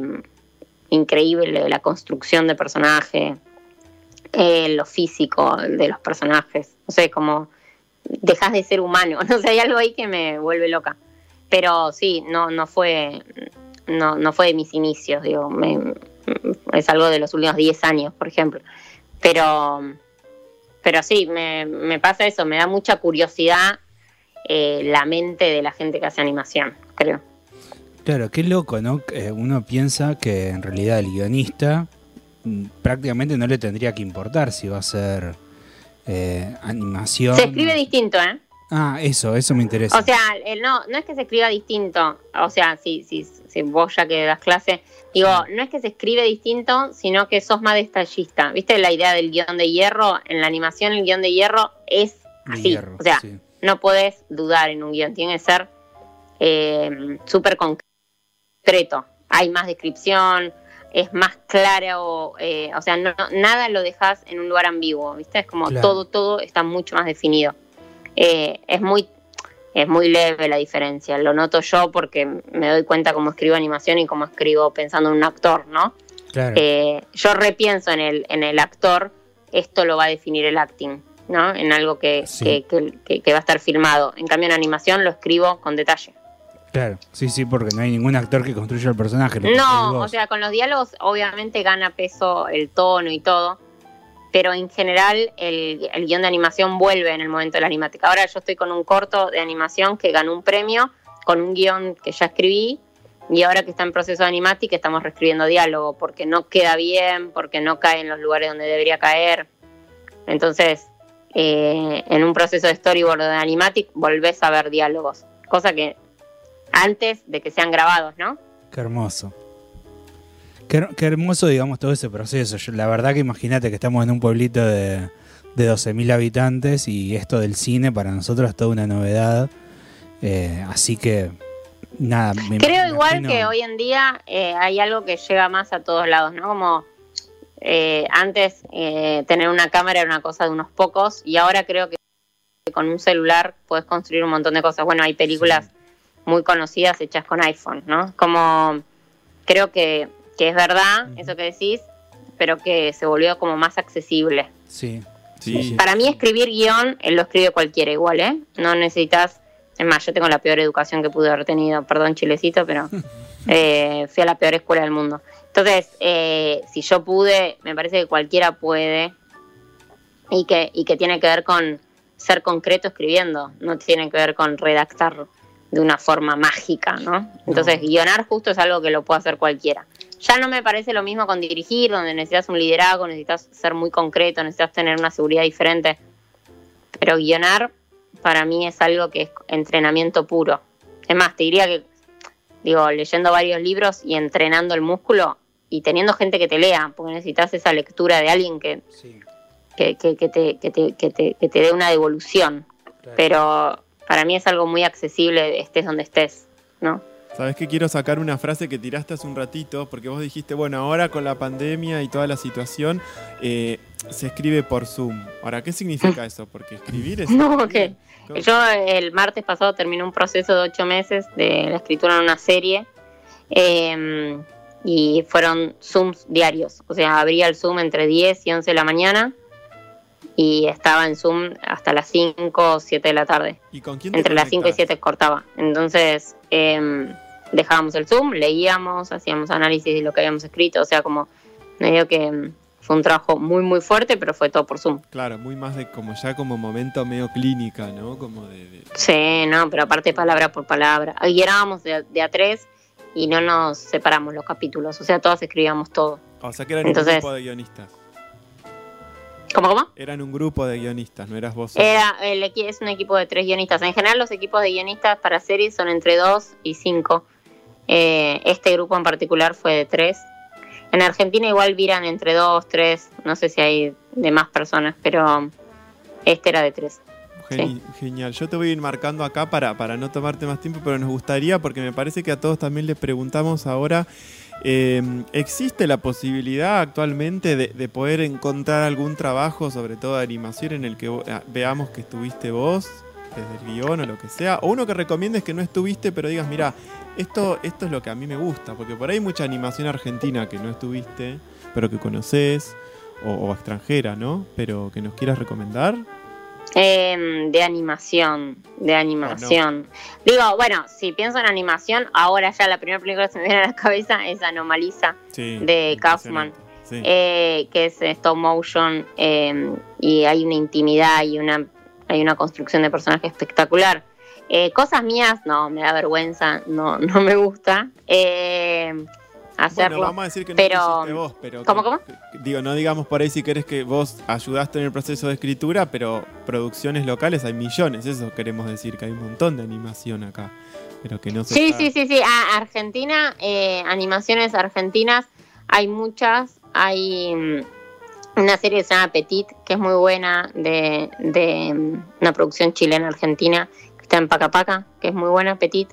[SPEAKER 8] increíble, la construcción de personaje, eh, lo físico de los personajes. No sé, como dejas de ser humano. No sé, hay algo ahí que me vuelve loca. Pero sí, no, no fue, no, no fue de mis inicios, digo, me- es algo de los últimos 10 años, por ejemplo. Pero, pero sí, me, pasa eso, me da mucha curiosidad eh, la mente de la gente que hace animación, creo.
[SPEAKER 2] Claro, qué loco, ¿no? Eh, uno piensa que en realidad el guionista mm, prácticamente no le tendría que importar si va a ser eh, animación.
[SPEAKER 8] Se escribe distinto, ¿eh?
[SPEAKER 2] Ah, eso, eso me interesa.
[SPEAKER 8] O sea, no, no es que se escriba distinto, o sea, si, si, si vos ya que das clase, digo, no es que se escribe distinto, sino que sos más detallista. ¿Viste la idea del guion de hierro? En la animación el guion de hierro es así,
[SPEAKER 2] hierro,
[SPEAKER 8] o sea,
[SPEAKER 2] sí.
[SPEAKER 8] no podés dudar en un guion, tiene que ser eh, súper concreto. Hay más descripción, es más claro, eh, o sea, no, no- nada lo dejas en un lugar ambiguo, ¿viste? Es como
[SPEAKER 2] Claro.
[SPEAKER 8] todo, todo está mucho más definido. Eh, es muy es muy leve la diferencia, lo noto yo porque me doy cuenta cómo escribo animación y cómo escribo pensando en un actor, ¿no?
[SPEAKER 2] Claro.
[SPEAKER 8] Eh, yo repienso en el, en el actor, esto lo va a definir el acting, ¿no? En algo que,
[SPEAKER 2] Sí.
[SPEAKER 8] que, que- que- que va a estar filmado. En cambio en animación lo escribo con detalle.
[SPEAKER 2] Claro, sí, sí, porque no hay ningún actor que construya el personaje.
[SPEAKER 8] No, o sea, con los diálogos obviamente gana peso el tono y todo, pero en general el, el guion de animación vuelve en el momento de la animática. Ahora yo estoy con un corto de animación que ganó un premio, con un guion que ya escribí, y ahora que está en proceso de animática estamos reescribiendo diálogo, porque no queda bien, porque no cae en los lugares donde debería caer. Entonces, eh, en un proceso de storyboard o de animatic volvés a ver diálogos, cosa que antes de que sean grabados, ¿no?
[SPEAKER 2] Qué hermoso. Qué, her- qué hermoso, digamos, todo ese proceso. Yo- la verdad que imagínate que estamos en un pueblito de, de 12.000 habitantes y esto del cine para nosotros es toda una novedad. Eh, así que, nada. me
[SPEAKER 8] Creo
[SPEAKER 2] me
[SPEAKER 8] igual que hoy en día eh, hay algo que llega más a todos lados, ¿no? Como eh, antes tener una cámara era una cosa de unos pocos y ahora creo que con un celular puedes construir un montón de cosas. Bueno, hay películas muy conocidas hechas con iPhone, ¿no? Como creo que, que es verdad eso que decís, pero que se volvió como más accesible.
[SPEAKER 2] Sí.
[SPEAKER 9] Sí.
[SPEAKER 8] Para mí escribir guion lo escribe cualquiera igual, ¿eh? No necesitas... Es más, yo tengo la peor educación que pude haber tenido, perdón chilecito, pero eh, fui a la peor escuela del mundo. Entonces, eh, si yo pude, me parece que cualquiera puede y que, y que tiene que ver con ser concreto escribiendo, no tiene que ver con redactar de una forma mágica, ¿no? Entonces, guionar justo es algo que lo puede hacer cualquiera. Ya no me parece lo mismo con dirigir, donde necesitas un liderazgo, necesitas ser muy concreto, necesitas tener una seguridad diferente. Pero guionar para mí es algo que es entrenamiento puro. Es más, te diría que, digo, leyendo varios libros y entrenando el músculo y teniendo gente que te lea, porque necesitas esa lectura de alguien que, que, que- que te, que, te, que, te, que te dé una devolución. Pero para mí es algo muy accesible, estés donde estés, ¿no?
[SPEAKER 9] Sabes que quiero sacar una frase que tiraste hace un ratito, porque vos dijiste, bueno, ahora con la pandemia y toda la situación, eh, se escribe por Zoom. Ahora, ¿qué significa eso? Porque escribir es...
[SPEAKER 8] No, que yo el martes pasado terminé un proceso de ocho meses de la escritura de una serie eh, y fueron Zooms diarios. O sea, abría el Zoom entre 10 y 11 de la mañana y estaba en Zoom hasta las 5 o 7 de la tarde.
[SPEAKER 9] ¿Y con quién te
[SPEAKER 8] Entre las 5 y
[SPEAKER 9] conectás?
[SPEAKER 8] 7 cortaba. Entonces eh, dejábamos el Zoom, leíamos, hacíamos análisis de lo que habíamos escrito. O sea, como medio que mm, fue un trabajo muy, muy fuerte, pero fue todo por Zoom.
[SPEAKER 9] Claro, muy más de como ya como momento medio clínica, ¿no? Como de... de-
[SPEAKER 8] Sí, no, pero aparte palabra por palabra. Ahí grabábamos de, de a tres y no nos separamos los capítulos, o sea, todos escribíamos todo.
[SPEAKER 9] O sea que eran
[SPEAKER 8] Entonces-
[SPEAKER 9] un grupo de guionistas.
[SPEAKER 8] ¿Cómo, cómo?
[SPEAKER 9] Eran un grupo de guionistas, no eras vos.
[SPEAKER 8] Era, el, es un equipo de tres guionistas. En general los equipos de guionistas para series son entre dos y cinco. Eh, este grupo en particular fue de tres. En Argentina igual viran entre dos, tres, no sé si hay de más personas, pero este era de tres.
[SPEAKER 9] Geni- Genial. Yo te voy a ir marcando acá para, para no tomarte más tiempo, pero nos gustaría, porque me parece que a todos también les preguntamos ahora, eh, ¿existe la posibilidad actualmente de, de poder encontrar algún trabajo, sobre todo de animación, en el que ah, veamos que estuviste vos?
[SPEAKER 6] desde el guion o lo que sea, o uno que recomiendes que no estuviste, pero digas, mira, esto, esto es lo que a mí me gusta, porque por ahí hay mucha animación argentina que no estuviste, pero que conoces, o extranjera, ¿no? Pero que nos quieras recomendar.
[SPEAKER 8] Em, de animación, de animación. Digo, bueno, si pienso en animación, ahora ya la primera película que se me viene a la cabeza es Anomaliza
[SPEAKER 6] Sí,
[SPEAKER 8] de Kaufman,
[SPEAKER 6] Sí.
[SPEAKER 8] eh, que es stop motion em, y hay una intimidad y una hay una construcción de personaje espectacular. Eh, cosas mías, no, me da vergüenza, no, no me gusta eh, hacerlo.
[SPEAKER 6] Bueno, vamos a decir que no
[SPEAKER 8] pero,
[SPEAKER 6] lo hiciste vos, pero
[SPEAKER 8] ¿Cómo,
[SPEAKER 6] que-
[SPEAKER 8] cómo?
[SPEAKER 6] que- digo, no digamos por ahí si querés que vos ayudaste en el proceso de escritura, pero producciones locales hay millones, eso queremos decir, que hay un montón de animación acá, pero que no se
[SPEAKER 8] Sí,
[SPEAKER 6] está-
[SPEAKER 8] sí, sí, sí. Argentina, eh, animaciones argentinas, hay muchas. Hay mm, una serie que se llama Petit, que es muy buena, de, de mm, una producción chilena-argentina, que está en Pacapaca, que es muy buena, Petit.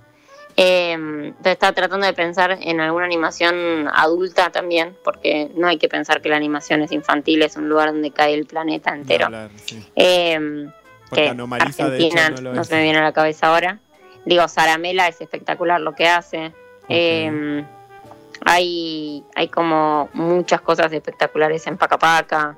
[SPEAKER 8] Eh, entonces está tratando de pensar en alguna animación adulta también, porque no hay que pensar que la animación es infantil, es un lugar donde cae el planeta entero.
[SPEAKER 6] hablar, sí.
[SPEAKER 8] Eh,
[SPEAKER 6] Porque
[SPEAKER 8] que Argentina
[SPEAKER 6] no
[SPEAKER 8] se me viene a la cabeza ahora. Digo, Saramela es espectacular lo que hace. Eh, hay, hay como muchas cosas espectaculares en Pacapaca,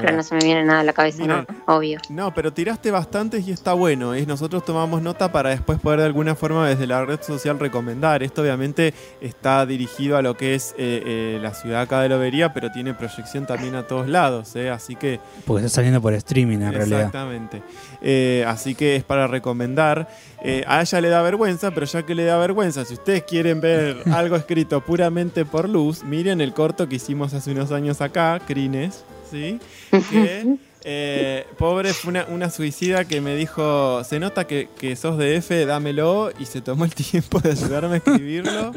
[SPEAKER 8] pero no se me viene nada a la cabeza, ¿no? Obvio.
[SPEAKER 6] No, pero tiraste bastantes y está bueno. Es nosotros tomamos nota para después poder de alguna forma desde la red social recomendar. Esto obviamente está dirigido a lo que es eh, eh, la ciudad acá de Lobería, pero tiene proyección también a todos lados, ¿eh? así que
[SPEAKER 2] Porque está saliendo por streaming en realidad.
[SPEAKER 6] Exactamente. Eh, así que es para recomendar. Eh, a ella le da vergüenza, pero ya que le da vergüenza, si ustedes quieren ver algo escrito puramente por luz, miren el corto que hicimos hace unos años acá, Crines, ¿sí? Que, eh, pobre, fue una, una suicida que me dijo, se nota que, que sos de F, dámelo, y se tomó el tiempo de ayudarme a escribirlo.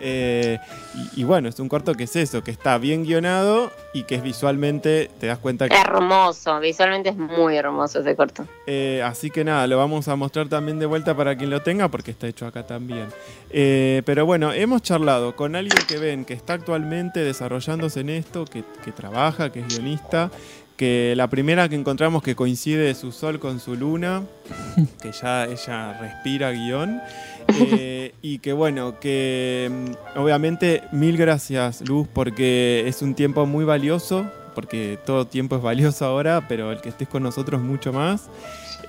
[SPEAKER 6] Eh, y, y bueno, es un corto que es eso, que está bien guionado y que es visualmente, te das cuenta que...
[SPEAKER 8] Hermoso, visualmente es muy hermoso ese corto.
[SPEAKER 6] Eh, así que nada, lo vamos a mostrar también de vuelta para quien lo tenga, porque está hecho acá también. Pero bueno, hemos charlado con alguien que ven que está actualmente desarrollándose en esto, que, que trabaja, que es guionista, que la primera que encontramos que coincide su sol con su luna, que ya ella respira guion. Eh, y que bueno, que mm, obviamente mil gracias Luz porque es un tiempo muy valioso, porque todo tiempo es valioso ahora, pero el que estés con nosotros mucho más.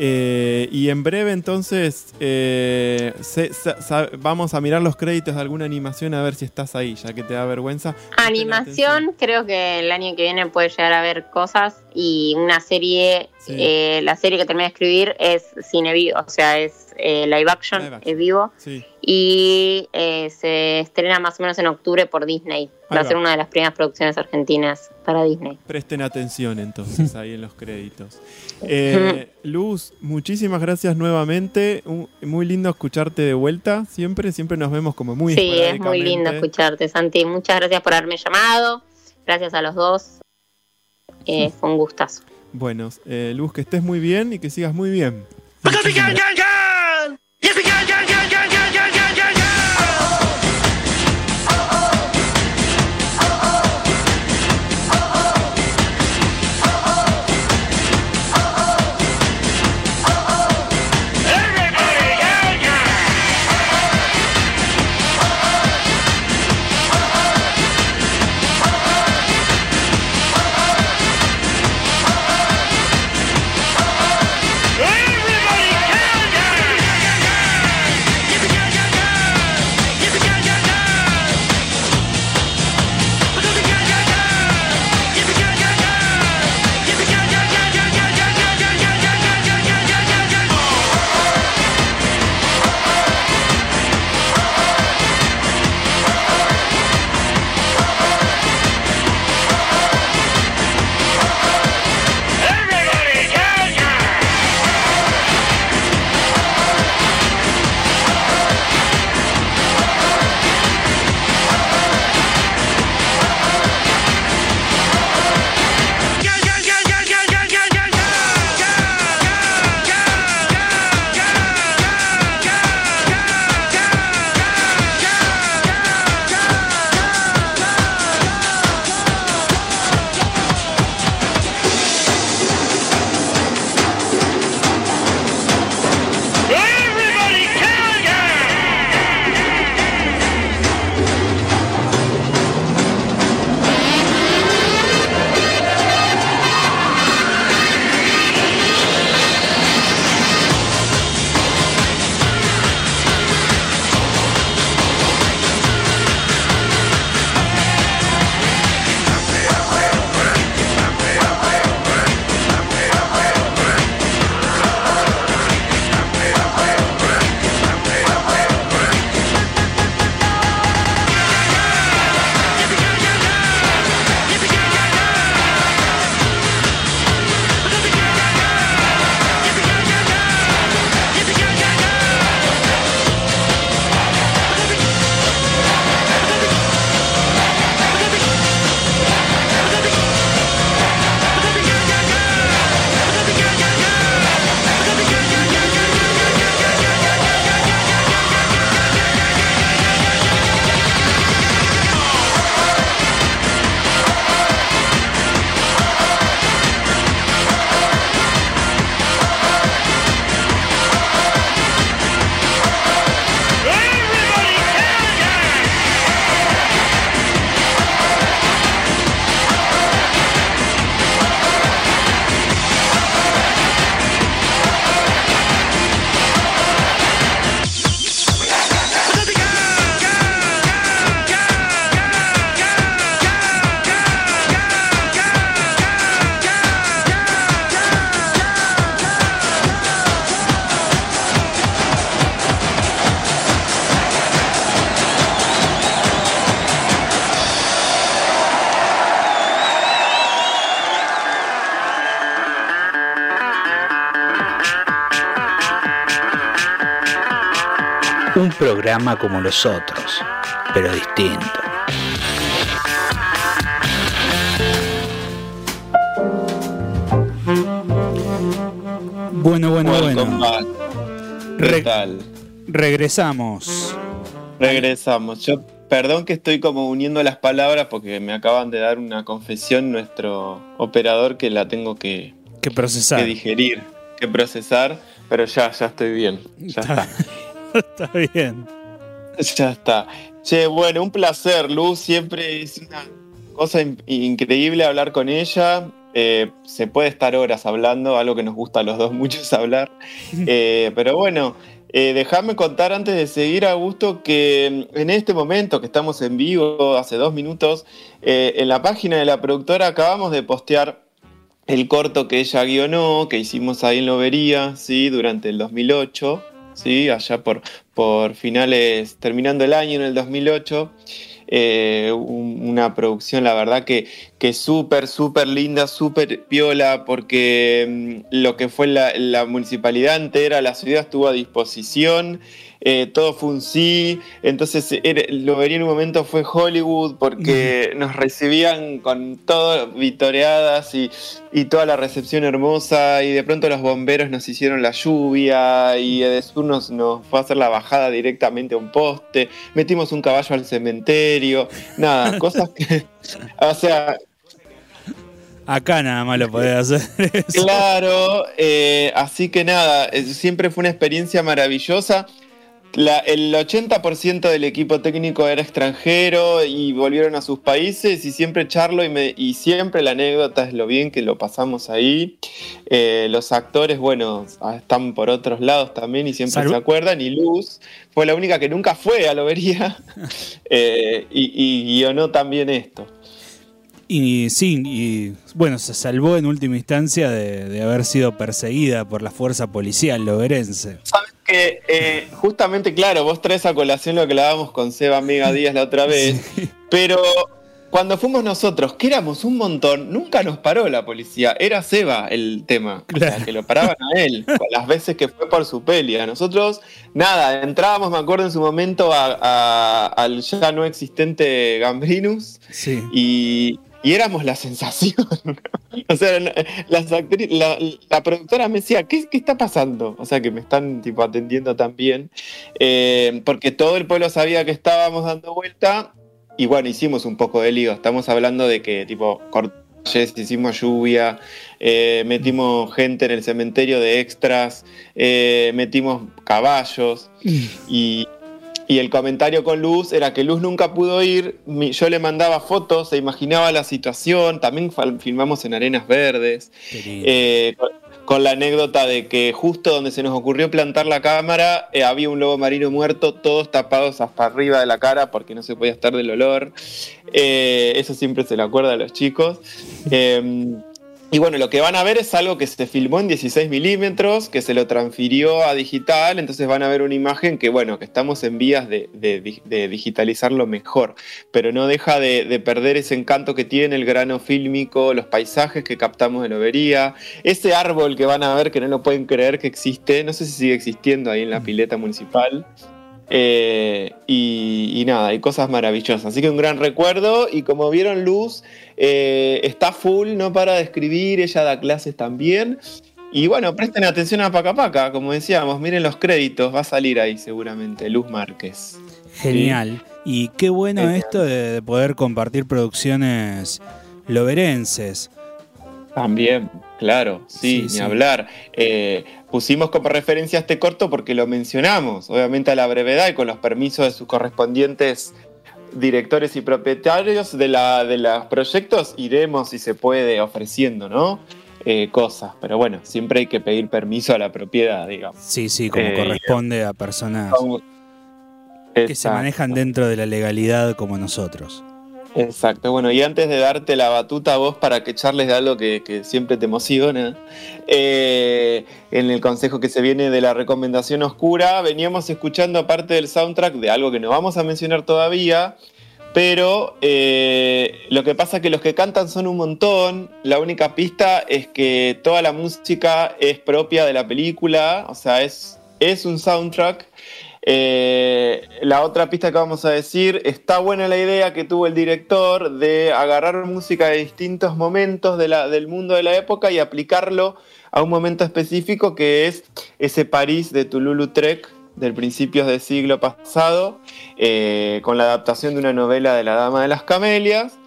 [SPEAKER 6] Eh, y en breve entonces eh, se- sa- sa- vamos a mirar los créditos de alguna animación a ver si estás ahí, ya que te da vergüenza.
[SPEAKER 8] Animación, creo que el año que viene puede llegar a ver cosas y una serie,
[SPEAKER 6] Sí.
[SPEAKER 8] eh, la serie que terminé de escribir es cine vivo, o sea, es eh, live action,
[SPEAKER 6] Live action.
[SPEAKER 8] es vivo
[SPEAKER 6] Sí.
[SPEAKER 8] Y eh, se estrena más o menos en octubre por Disney. Va a ser una de las primeras producciones argentinas para Disney.
[SPEAKER 6] Presten atención entonces ahí en los créditos. Eh, Luz, muchísimas gracias nuevamente. Un- muy lindo escucharte de vuelta. Siempre, siempre nos vemos como muy
[SPEAKER 8] sí, es muy lindo escucharte, Santi. Muchas gracias por haberme llamado. Gracias a los dos. Eh, fue un gustazo.
[SPEAKER 6] Bueno, eh, Luz, que estés muy bien y que sigas muy bien.
[SPEAKER 2] Programa como los otros, pero distinto. Bueno, bueno,
[SPEAKER 6] Welcome
[SPEAKER 2] bueno.
[SPEAKER 6] ¿Qué tal?
[SPEAKER 2] Regresamos.
[SPEAKER 6] Regresamos. Yo, perdón que estoy como uniendo las palabras porque me acaban de dar una confesión nuestro operador que la tengo que,
[SPEAKER 2] Que procesar.
[SPEAKER 6] que digerir, que procesar, pero ya, ya estoy bien. Ya está.
[SPEAKER 2] Está bien.
[SPEAKER 6] Ya está. Che, bueno, un placer, Luz. Siempre es una cosa in- increíble hablar con ella. Eh, se puede estar horas hablando, algo que nos gusta a los dos mucho es hablar. Eh, pero bueno, eh, déjame contar antes de seguir, Augusto, que en este momento que estamos en vivo, hace dos minutos, eh, en la página de la productora acabamos de postear el corto que ella guionó, que hicimos ahí en Lobería, ¿sí? durante el 2008, ¿sí? allá por, por finales, terminando el año en el 2008. Eh, un- una producción, la verdad que, que súper, súper linda, súper piola, porque mm, lo que fue la, la municipalidad entera, la ciudad estuvo a disposición, eh, todo fue un sí, entonces era- lo vería en un momento fue Hollywood, porque nos recibían con todo vitoreadas y, y toda la recepción hermosa, y de pronto los bomberos nos hicieron la lluvia, y Edesur nos, nos fue a hacer la bajada directamente a un poste, metimos un caballo al cementerio, nada, cosas que... O sea,
[SPEAKER 2] Acá nada más lo podés hacer. eso.
[SPEAKER 6] Claro, eh, así que nada, eh, siempre fue una experiencia maravillosa. La- el 80% del equipo técnico era extranjero y volvieron a sus países y siempre charlo y, me- y siempre la anécdota es lo bien que lo pasamos ahí. Eh, los actores, bueno, ah, están por otros lados también y siempre se acuerdan. Y Luz fue la única que nunca fue a Lobería eh, y, y guionó también esto.
[SPEAKER 2] Y sí, y bueno, se salvó en última instancia de, de haber sido perseguida por la fuerza policial loberense.
[SPEAKER 6] Que eh, justamente, claro, vos traes a colación lo que hablábamos con Seba Mega Díaz la otra vez, pero cuando fuimos nosotros, que éramos un montón, nunca nos paró la policía, era Seba el tema, o sea, que lo paraban a él, las veces que fue por su peli, a nosotros, nada, entrábamos, me acuerdo en su momento, a- a- al ya no existente Gambrinus,
[SPEAKER 2] Sí.
[SPEAKER 6] y, y éramos la sensación. o sea, las la, la productora me decía, ¿qué, qué está pasando? O sea, que me están tipo atendiendo tan bien. Eh, porque todo el pueblo sabía que estábamos dando vuelta. Y bueno, hicimos un poco de lío. Estamos hablando de que tipo cortes, hicimos lluvia, eh, metimos gente en el cementerio de extras, eh, metimos caballos. Y, y el comentario con Luz era que Luz nunca pudo ir. Yo le mandaba fotos, se imaginaba la situación. También filmamos en Arenas Verdes. Eh, con, la anécdota de que justo donde se nos ocurrió plantar la cámara eh, había un lobo marino muerto, todos tapados hasta arriba de la cara porque no se podía estar del olor. Eh, eso siempre se le acuerda a los chicos. Y bueno, lo que van a ver es algo que se filmó en 16 milímetros, que se lo transfirió a digital, entonces van a ver una imagen que, bueno, que estamos en vías de, de di- de digitalizarlo mejor, pero no deja de, de perder ese encanto que tiene el grano fílmico, los paisajes que captamos de Lobería, ese árbol que van a ver que no lo pueden creer que existe, no sé si sigue existiendo ahí en la pileta municipal. Eh, y, y nada, hay cosas maravillosas. Así que un gran recuerdo. Y como vieron, Luz eh, está full, no para de escribir, ella da clases también. Y bueno, presten atención a Paca Paca, como decíamos, miren los créditos, va a salir ahí seguramente, Luz Márquez.
[SPEAKER 2] Genial. Y qué bueno
[SPEAKER 6] Genial.
[SPEAKER 2] esto de poder compartir producciones loberenses.
[SPEAKER 6] También, claro, sí,
[SPEAKER 2] Sí,
[SPEAKER 6] ni
[SPEAKER 2] sí.
[SPEAKER 6] hablar. Eh, pusimos como referencia este corto porque lo mencionamos, obviamente a la brevedad y con los permisos de sus correspondientes directores y propietarios de, la, de los proyectos, iremos, si se puede, ofreciendo, ¿no? Eh, cosas, pero bueno, siempre hay que pedir permiso a la propiedad, digamos.
[SPEAKER 2] Sí, sí, como
[SPEAKER 6] Eh,
[SPEAKER 2] corresponde a personas
[SPEAKER 6] Como-
[SPEAKER 2] que se manejan dentro de la legalidad como nosotros.
[SPEAKER 6] Exacto, bueno, y antes de darte la batuta a vos para que charles de algo que, siempre te emociona, eh, en el consejo que se viene de la recomendación oscura, veníamos escuchando parte del soundtrack de algo que no vamos a mencionar todavía, pero eh, lo que pasa es que los que cantan son un montón, la única pista es que toda la música es propia de la película, o sea, es, es un soundtrack. Eh, la otra pista que vamos a decir, está buena la idea que tuvo el director de agarrar música de distintos momentos del mundo de la época y aplicarlo a un momento específico que es ese París de Toulouse-Lautrec del principios del siglo pasado, eh, con la adaptación de una novela de La Dama de las Camelias.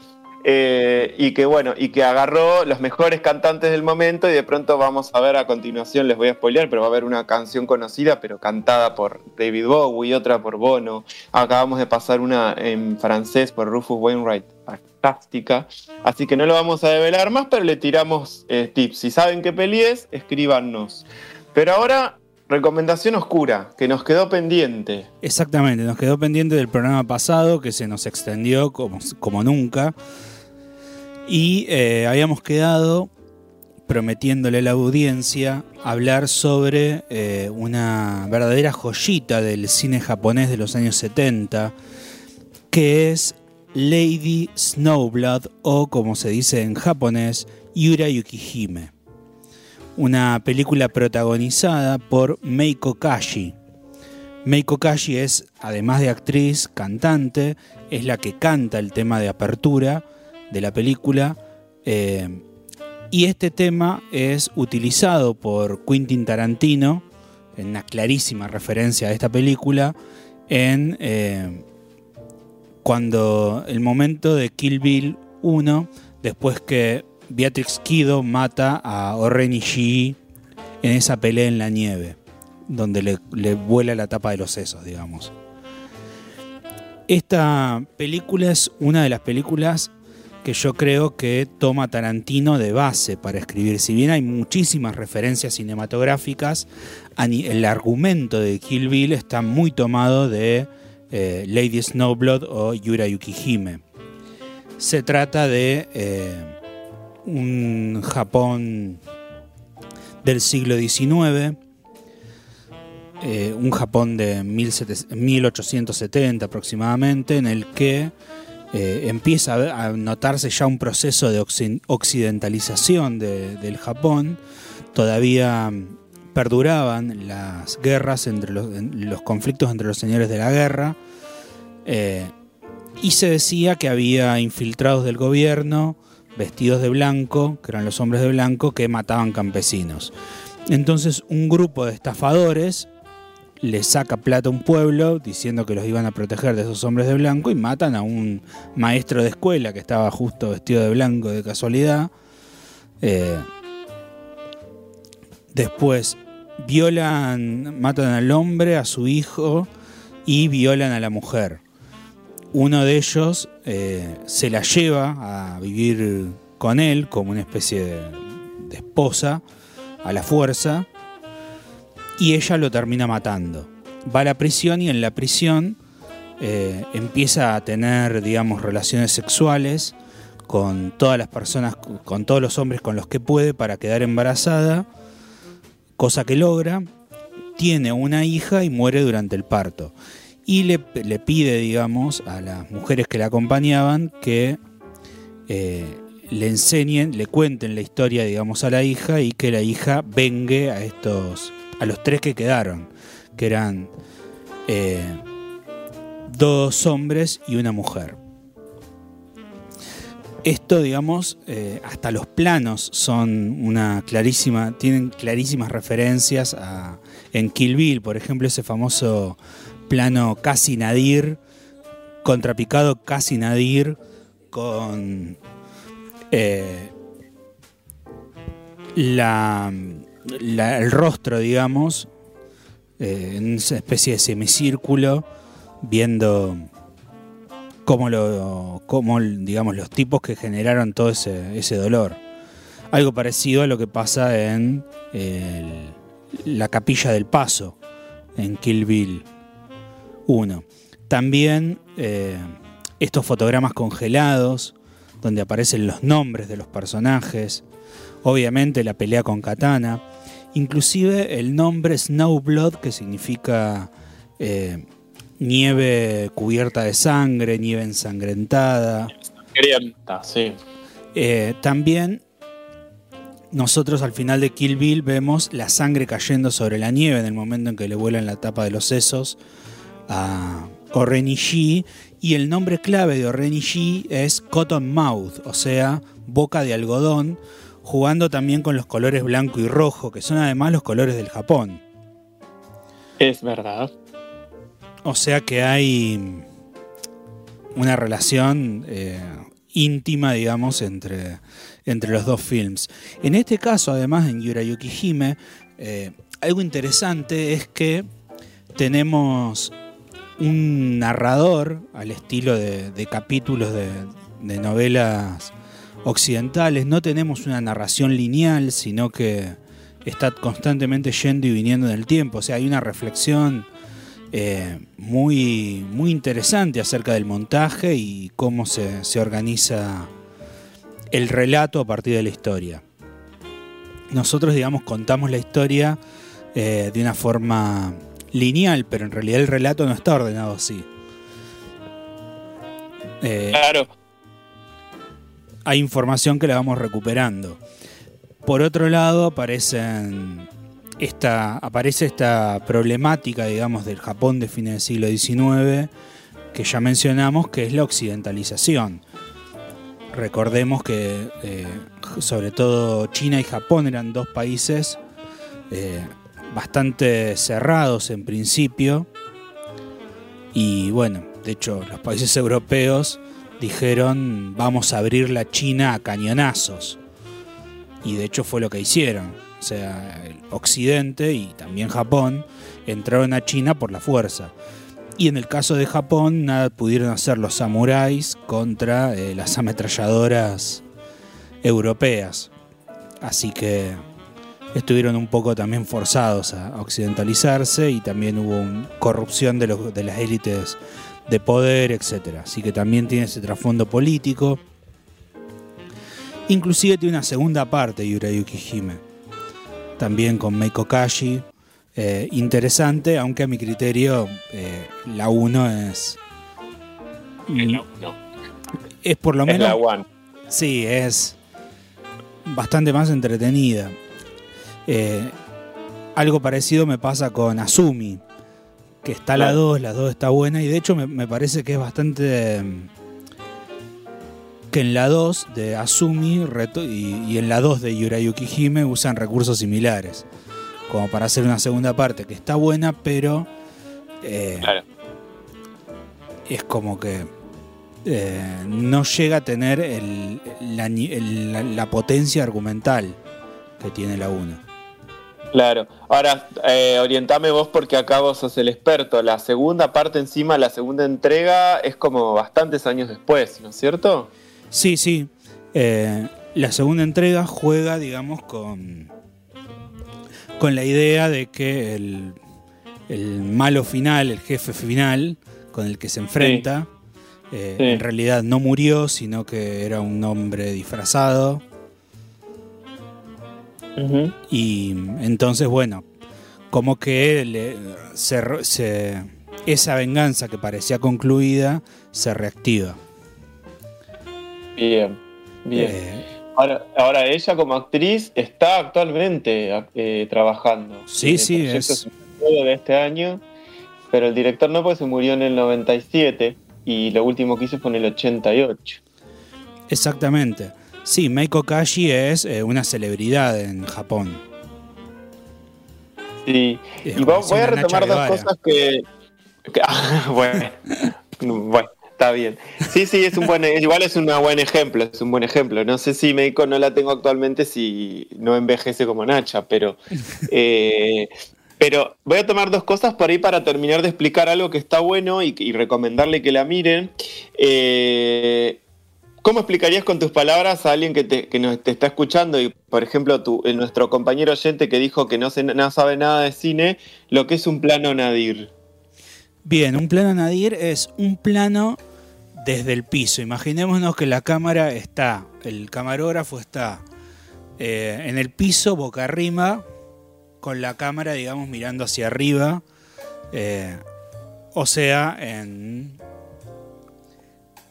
[SPEAKER 6] Eh, y que bueno, y que agarró los mejores cantantes del momento y de pronto vamos a ver a continuación, les voy a spoilear, pero va a haber una canción conocida, pero cantada por David Bowie otra por Bono. Acabamos de pasar una en francés por Rufus Wainwright, fantástica. Así que no lo vamos a develar más, pero le tiramos eh, tips. Si saben qué peli es, escríbanos. Pero ahora, recomendación oscura, que nos quedó pendiente.
[SPEAKER 2] Exactamente, nos quedó pendiente del programa pasado que se nos extendió como, como nunca. Y eh, habíamos quedado prometiéndole a la audiencia hablar sobre eh, una verdadera joyita del cine japonés de los años 70, que es Lady Snowblood o como se dice en japonés, Yura Yukihime. Una película protagonizada por Meiko Kashi. Meiko Kashi es, además de actriz, cantante, es la que canta el tema de apertura de la película. eh, y este tema es utilizado por Quentin Tarantino, en una clarísima referencia a esta película, en eh, cuando el momento de Kill Bill 1, después que Beatrix Kido mata a Oren Ishii en esa pelea en la nieve, donde le, le vuela la tapa de los sesos, digamos. Esta película es una de las películas que yo creo que toma Tarantino de base para escribir. Si bien hay muchísimas referencias cinematográficas, el argumento de Kill Bill está muy tomado de eh, Lady Snowblood o Yura Yukihime. Se trata de eh, un Japón del siglo XIX, eh, un Japón de 1700 1870 aproximadamente, en el que eh, empieza a, notarse ya un proceso de occi- occidentalización de- del Japón. Todavía mm, perduraban las guerras entre los, en- los conflictos entre los señores de la guerra. eh, y se decía que había infiltrados del gobierno vestidos de blanco, que eran los hombres de blanco, que mataban campesinos. Entonces un grupo de estafadores le saca plata a un pueblo diciendo que los iban a proteger de esos hombres de blanco y matan a un maestro de escuela que estaba justo vestido de blanco de casualidad. Eh, después violan, matan al hombre, a su hijo y violan a la mujer. Uno de ellos eh, se la lleva a vivir con él como una especie de, de esposa a la fuerza y ella lo termina matando. Va a la prisión y en la prisión eh, empieza a tener, digamos, relaciones sexuales con todas las personas, con todos los hombres con los que puede para quedar embarazada, cosa que logra. Tiene una hija y muere durante el parto. Y le, pide, digamos, a las mujeres que la acompañaban que eh, le enseñen, le cuenten la historia, digamos, a la hija y que la hija vengue a estos, a los tres que quedaron, que eran eh, dos hombres y una mujer. Esto, digamos, eh, hasta los planos son una clarísima, tienen clarísimas referencias a, en Kill Bill, por ejemplo, ese famoso plano casi nadir, contrapicado casi nadir, con eh, la, el rostro, digamos, eh, en esa especie de semicírculo, viendo cómo, lo, cómo, digamos, los tipos que generaron todo ese, ese dolor. Algo parecido a lo que pasa en la capilla del paso, en Kill Bill 1. También eh, estos fotogramas congelados, donde aparecen los nombres de los personajes, obviamente la pelea con Katana, inclusive el nombre Snowblood, que significa eh, nieve cubierta de sangre, nieve ensangrentada.
[SPEAKER 6] Sangrienta, sí.
[SPEAKER 2] Eh, también nosotros al final de Kill Bill vemos la sangre cayendo sobre la nieve en el momento en que le vuelan la tapa de los sesos a Orenishi y el nombre clave de Orenishi es Cotton Mouth, o sea, boca de algodón, jugando también con los colores blanco y rojo, que son además los colores del Japón.
[SPEAKER 6] Es verdad.
[SPEAKER 2] O sea que hay una relación eh, íntima, digamos, entre, entre los dos films. En este caso, además, en Yurayuki Hime, eh, algo interesante es que tenemos un narrador al estilo de, de capítulos de, de novelas occidentales. No tenemos una narración lineal, sino que está constantemente yendo y viniendo en el tiempo. O sea, hay una reflexión eh, muy, muy interesante acerca del montaje y cómo se, se organiza el relato a partir de la historia. Nosotros, digamos, contamos la historia eh, de una forma lineal, pero en realidad el relato no está ordenado así. Eh,
[SPEAKER 6] Claro.
[SPEAKER 2] Hay información que la vamos recuperando. Por otro lado, aparecen esta, aparece esta problemática, digamos, del Japón de fines del siglo XIX, que ya mencionamos, que es la occidentalización. Recordemos que eh, sobre todo China y Japón eran dos países eh, bastante cerrados en principio. Y bueno, de hecho los países europeos dijeron vamos a abrir la China a cañonazos. Y de hecho fue lo que hicieron. O sea, el Occidente y también Japón entraron a China por la fuerza. Y en el caso de Japón, nada pudieron hacer los samuráis contra eh, las ametralladoras europeas. Así que estuvieron un poco también forzados a occidentalizarse y también hubo corrupción de, de las élites de poder, etc. Así que también tiene ese trasfondo político. Inclusive tiene una segunda parte Yurayuki Hime. También con Meiko Kashi. eh, interesante, aunque a mi criterio eh, la 1 es...
[SPEAKER 6] No.
[SPEAKER 2] Es por lo
[SPEAKER 6] Es
[SPEAKER 2] menos...
[SPEAKER 6] la one.
[SPEAKER 2] Sí, es bastante más entretenida. Eh, algo parecido me pasa con Asumi, que está la 2, la 2 está buena y de hecho me, me parece que es bastante... mm, que en la 2 de reto- y, y en la 2 de Yurayuki Hime usan recursos similares, como para hacer una segunda parte que está buena, pero eh,
[SPEAKER 6] Claro.
[SPEAKER 2] es como que eh, no llega a tener el- la, el- la- la potencia argumental que tiene la 1.
[SPEAKER 6] Claro. Ahora, eh, orientame vos porque acá vos sos el experto. La segunda parte encima, la segunda entrega, es como bastantes años después, ¿no es cierto?
[SPEAKER 2] Sí, sí. Eh, la segunda entrega juega, digamos, con, con la idea de que el, el malo final, el jefe final con el que se enfrenta, eh,
[SPEAKER 6] Sí.
[SPEAKER 2] en realidad no murió, sino que era un hombre disfrazado. Y entonces, bueno, como que le- se re- se- esa venganza que parecía concluida se reactiva.
[SPEAKER 6] Bien, bien.
[SPEAKER 2] Eh,
[SPEAKER 6] Ahora, ahora ella como actriz está actualmente eh, trabajando.
[SPEAKER 2] Sí,
[SPEAKER 6] Tiene
[SPEAKER 2] sí, es-
[SPEAKER 6] de este año, pero el director no, porque se murió en el 97 y lo último que hizo fue en el 88.
[SPEAKER 2] Exactamente. Sí, Meiko Kashi es eh, una celebridad en Japón.
[SPEAKER 6] Sí,
[SPEAKER 2] Es
[SPEAKER 6] y voy a retomar dos cosas que... que- ah, bueno, bueno, está bien. Sí, sí, es un buen, igual es un buen ejemplo, es un buen ejemplo. No sé si Meiko no la tengo actualmente si no envejece como Nacha, pero... eh, pero voy a tomar dos cosas por ahí para terminar de explicar algo que está bueno y, y recomendarle que la miren. Eh, ¿Cómo explicarías con tus palabras a alguien que, te, está escuchando y, por ejemplo, tu, nuestro compañero oyente que dijo que no sabe nada de cine, lo que es un plano nadir?
[SPEAKER 2] Bien, un plano nadir es un plano desde el piso. Imaginémonos que la cámara está, el camarógrafo está eh, en el piso, boca arriba, con la cámara, digamos, mirando hacia arriba. eh, o sea, en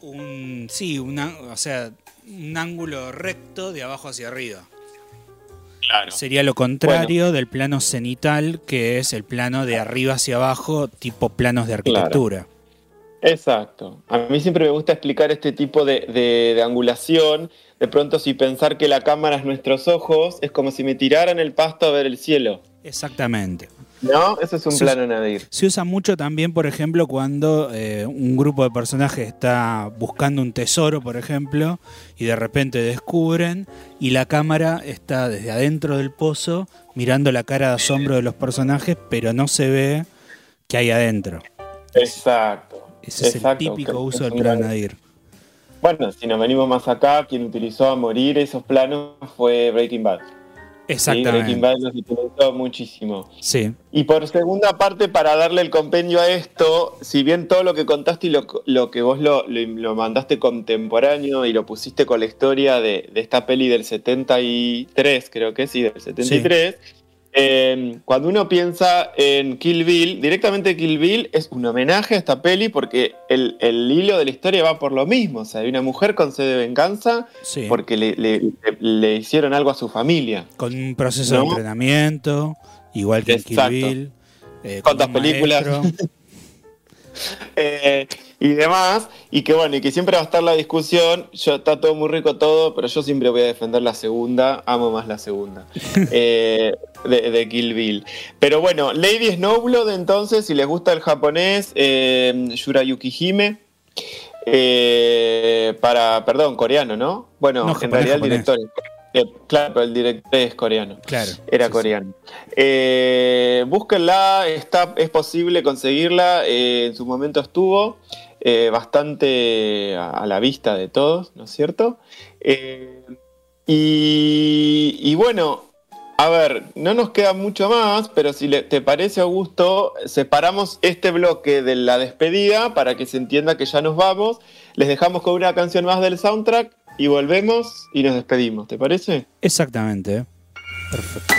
[SPEAKER 2] un, sí, un, an- o sea, un ángulo recto de abajo hacia arriba. Sería lo contrario del plano cenital, que es el plano de arriba hacia abajo, tipo planos de arquitectura.
[SPEAKER 6] Exacto. A mí siempre me gusta explicar este tipo de, de- de angulación. De pronto, si pensar que la cámara es nuestros ojos, es como si me tiraran el pasto a ver el cielo.
[SPEAKER 2] Exactamente.
[SPEAKER 6] ¿No? Eso es un
[SPEAKER 2] Sí.
[SPEAKER 6] plano Nadir.
[SPEAKER 2] Se usa mucho también, por ejemplo, cuando eh, un grupo de personajes está buscando un tesoro, por ejemplo, y de repente descubren y la cámara está desde adentro del pozo mirando la cara de asombro de los personajes, pero no se ve que hay adentro.
[SPEAKER 6] Exacto.
[SPEAKER 2] Ese es el típico uso del
[SPEAKER 6] un
[SPEAKER 2] plan
[SPEAKER 6] gran-
[SPEAKER 2] Nadir.
[SPEAKER 6] Bueno, si nos venimos más acá, quien utilizó a morir esos planos fue Breaking Bad. Sí,
[SPEAKER 2] Exactamente.
[SPEAKER 6] Breaking Bad los utilizó muchísimo.
[SPEAKER 2] Sí.
[SPEAKER 6] Y por segunda parte, para darle el compendio a esto, si bien todo lo que contaste y lo, lo que vos lo, lo- lo mandaste contemporáneo y lo pusiste con la historia de, de esta peli del 73, creo que sí, del 73, eh, cuando uno piensa en Kill Bill, directamente Kill Bill es un homenaje a esta peli porque el, el hilo de la historia va por lo mismo. O sea, hay una mujer con sed de venganza
[SPEAKER 2] Sí.
[SPEAKER 6] porque le, le- hicieron algo a su familia.
[SPEAKER 2] Con un proceso de entrenamiento, igual que en Kill. Bill. eh, con
[SPEAKER 6] ¿Cuántas películas? Eh, y demás, y que bueno, y que siempre va a estar la discusión, yo está todo muy rico todo, pero yo siempre voy a defender la segunda, amo más la segunda, eh, de, de Kill Bill. Pero bueno, Lady Snowblood entonces, si les gusta el japonés, eh, Yurayuki Hime, eh, para, perdón, coreano, ¿no? Bueno,
[SPEAKER 2] No,
[SPEAKER 6] en
[SPEAKER 2] japonés,
[SPEAKER 6] realidad el director, eh, claro, pero el director es coreano.
[SPEAKER 2] Claro.
[SPEAKER 6] Era coreano. Eh, búsquenla, está, es posible conseguirla. eh, en su momento estuvo eh, bastante a, a la vista de todos, ¿no es cierto? Y, y bueno, a ver, no nos queda mucho más, pero si te parece, Augusto, separamos este bloque de la despedida para que se entienda que ya nos vamos. Les dejamos con una canción más del soundtrack y volvemos y nos despedimos, ¿te parece?
[SPEAKER 2] Exactamente. Perfecto.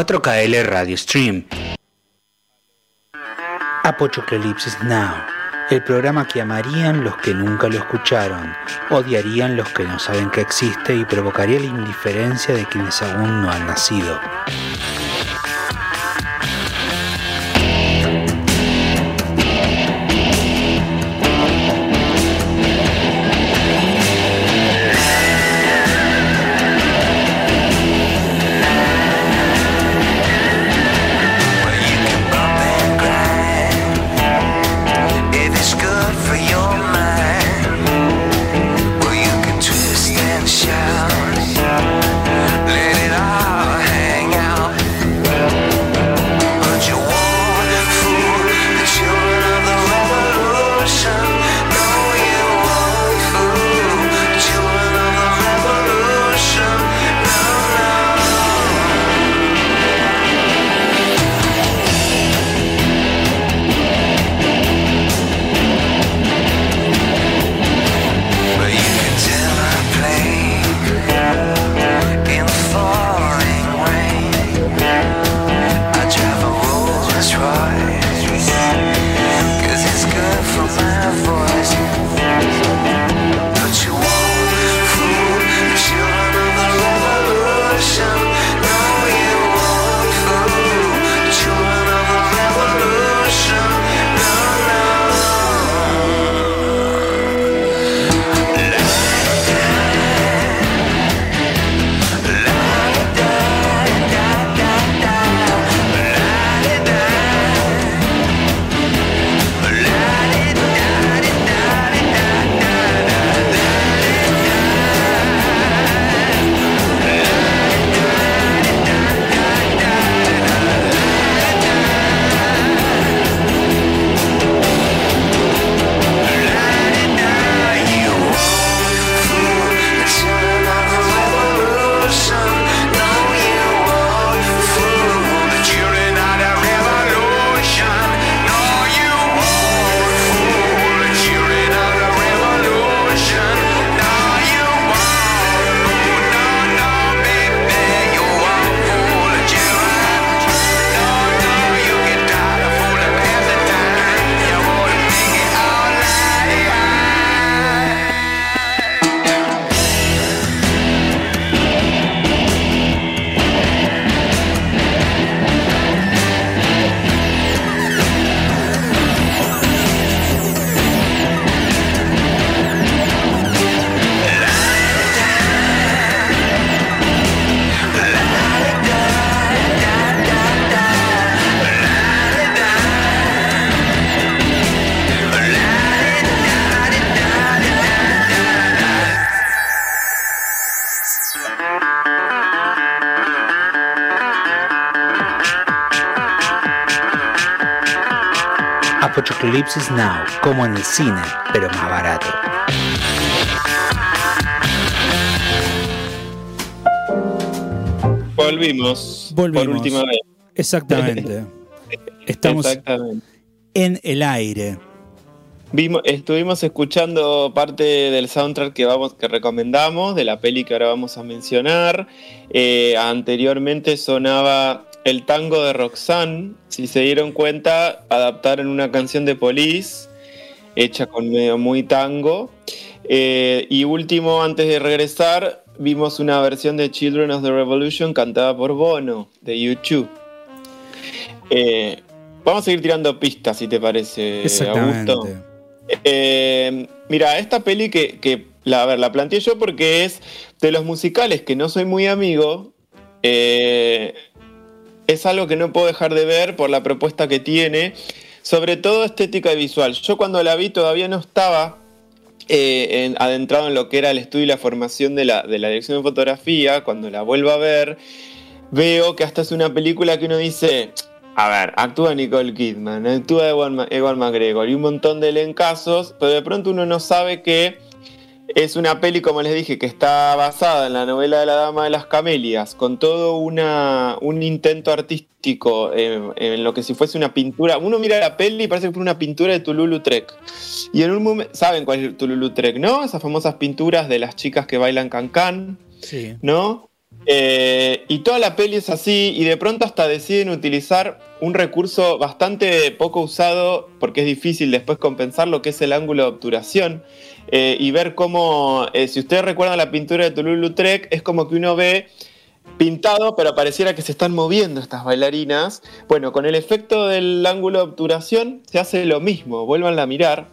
[SPEAKER 12] 4KL Radio Stream. Apochoclolipsis Now, el programa que amarían los que nunca lo escucharon, odiarían los que no saben que existe y provocaría la indiferencia de quienes aún no han nacido. Apocalypse Now, como en el cine, pero más barato.
[SPEAKER 6] Volvimos.
[SPEAKER 2] Volvimos.
[SPEAKER 6] Por última vez.
[SPEAKER 2] Exactamente. Estamos
[SPEAKER 6] Exactamente.
[SPEAKER 2] en el aire.
[SPEAKER 6] Vimos, estuvimos escuchando parte del soundtrack que vamos, que recomendamos, de la peli que ahora vamos a mencionar. Eh, anteriormente sonaba el tango de Roxanne. Si se dieron cuenta, adaptaron una canción de Police, hecha con medio muy tango. Eh, y último, antes de regresar, vimos una versión de Children of the Revolution cantada por Bono, de YouTube. Eh, vamos a seguir tirando pistas, si te parece. Augusto. Eh, mira, esta peli que, que la, a ver, la planteé yo porque es de los musicales que no soy muy amigo. eh, es algo que no puedo dejar de ver por la propuesta que tiene, sobre todo estética y visual. Yo cuando la vi todavía no estaba eh, en- adentrado en lo que era el estudio y la formación de la, de la dirección de fotografía. Cuando la vuelvo a ver, veo que hasta es una película que uno dice, a ver, actúa Nicole Kidman, actúa Ewan, McGregor y un montón de elencazos, pero de pronto uno no sabe que es una peli, como les dije, que está basada en la novela de la Dama de las Camelias, con todo una, un intento artístico eh, en lo que si fuese una pintura. Uno mira la peli y parece que fue una pintura de Toulouse-Lautrec. Y en un momento, ¿saben cuál es Toulouse-Lautrec, no? Esas famosas pinturas de las chicas que bailan cancán.
[SPEAKER 2] Sí.
[SPEAKER 6] ¿no? Eh, y toda la peli es así, y de pronto hasta deciden utilizar un recurso bastante poco usado, porque es difícil después compensar lo que es el ángulo de obturación, eh, y ver cómo, eh, si ustedes recuerdan la pintura de Toulouse-Lautrec, es como que uno ve pintado, pero pareciera que se están moviendo estas bailarinas. Bueno, con el efecto del ángulo de obturación se hace lo mismo, vuelvan a mirar.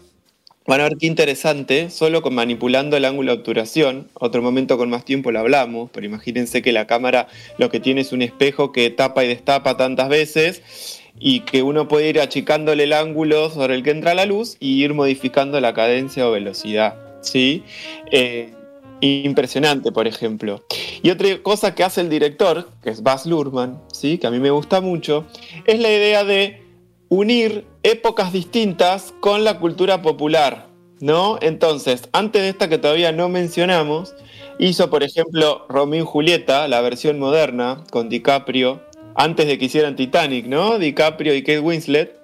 [SPEAKER 6] Van a ver qué interesante, solo con manipulando el ángulo de obturación. Otro momento con más tiempo lo hablamos, pero imagínense que la cámara lo que tiene es un espejo que tapa y destapa tantas veces y que uno puede ir achicándole el ángulo sobre el que entra la luz y ir modificando la cadencia o velocidad. ¿sí? Eh, impresionante, por ejemplo. Y otra cosa que hace el director, que es Baz Luhrmann, ¿sí? que a mí me gusta mucho, es la idea de unir épocas distintas con la cultura popular, ¿no? Entonces, antes de esta que todavía no mencionamos, hizo, por ejemplo, Romeo y Julieta, la versión moderna, con DiCaprio, antes de que hicieran Titanic, ¿no? DiCaprio y Kate Winslet,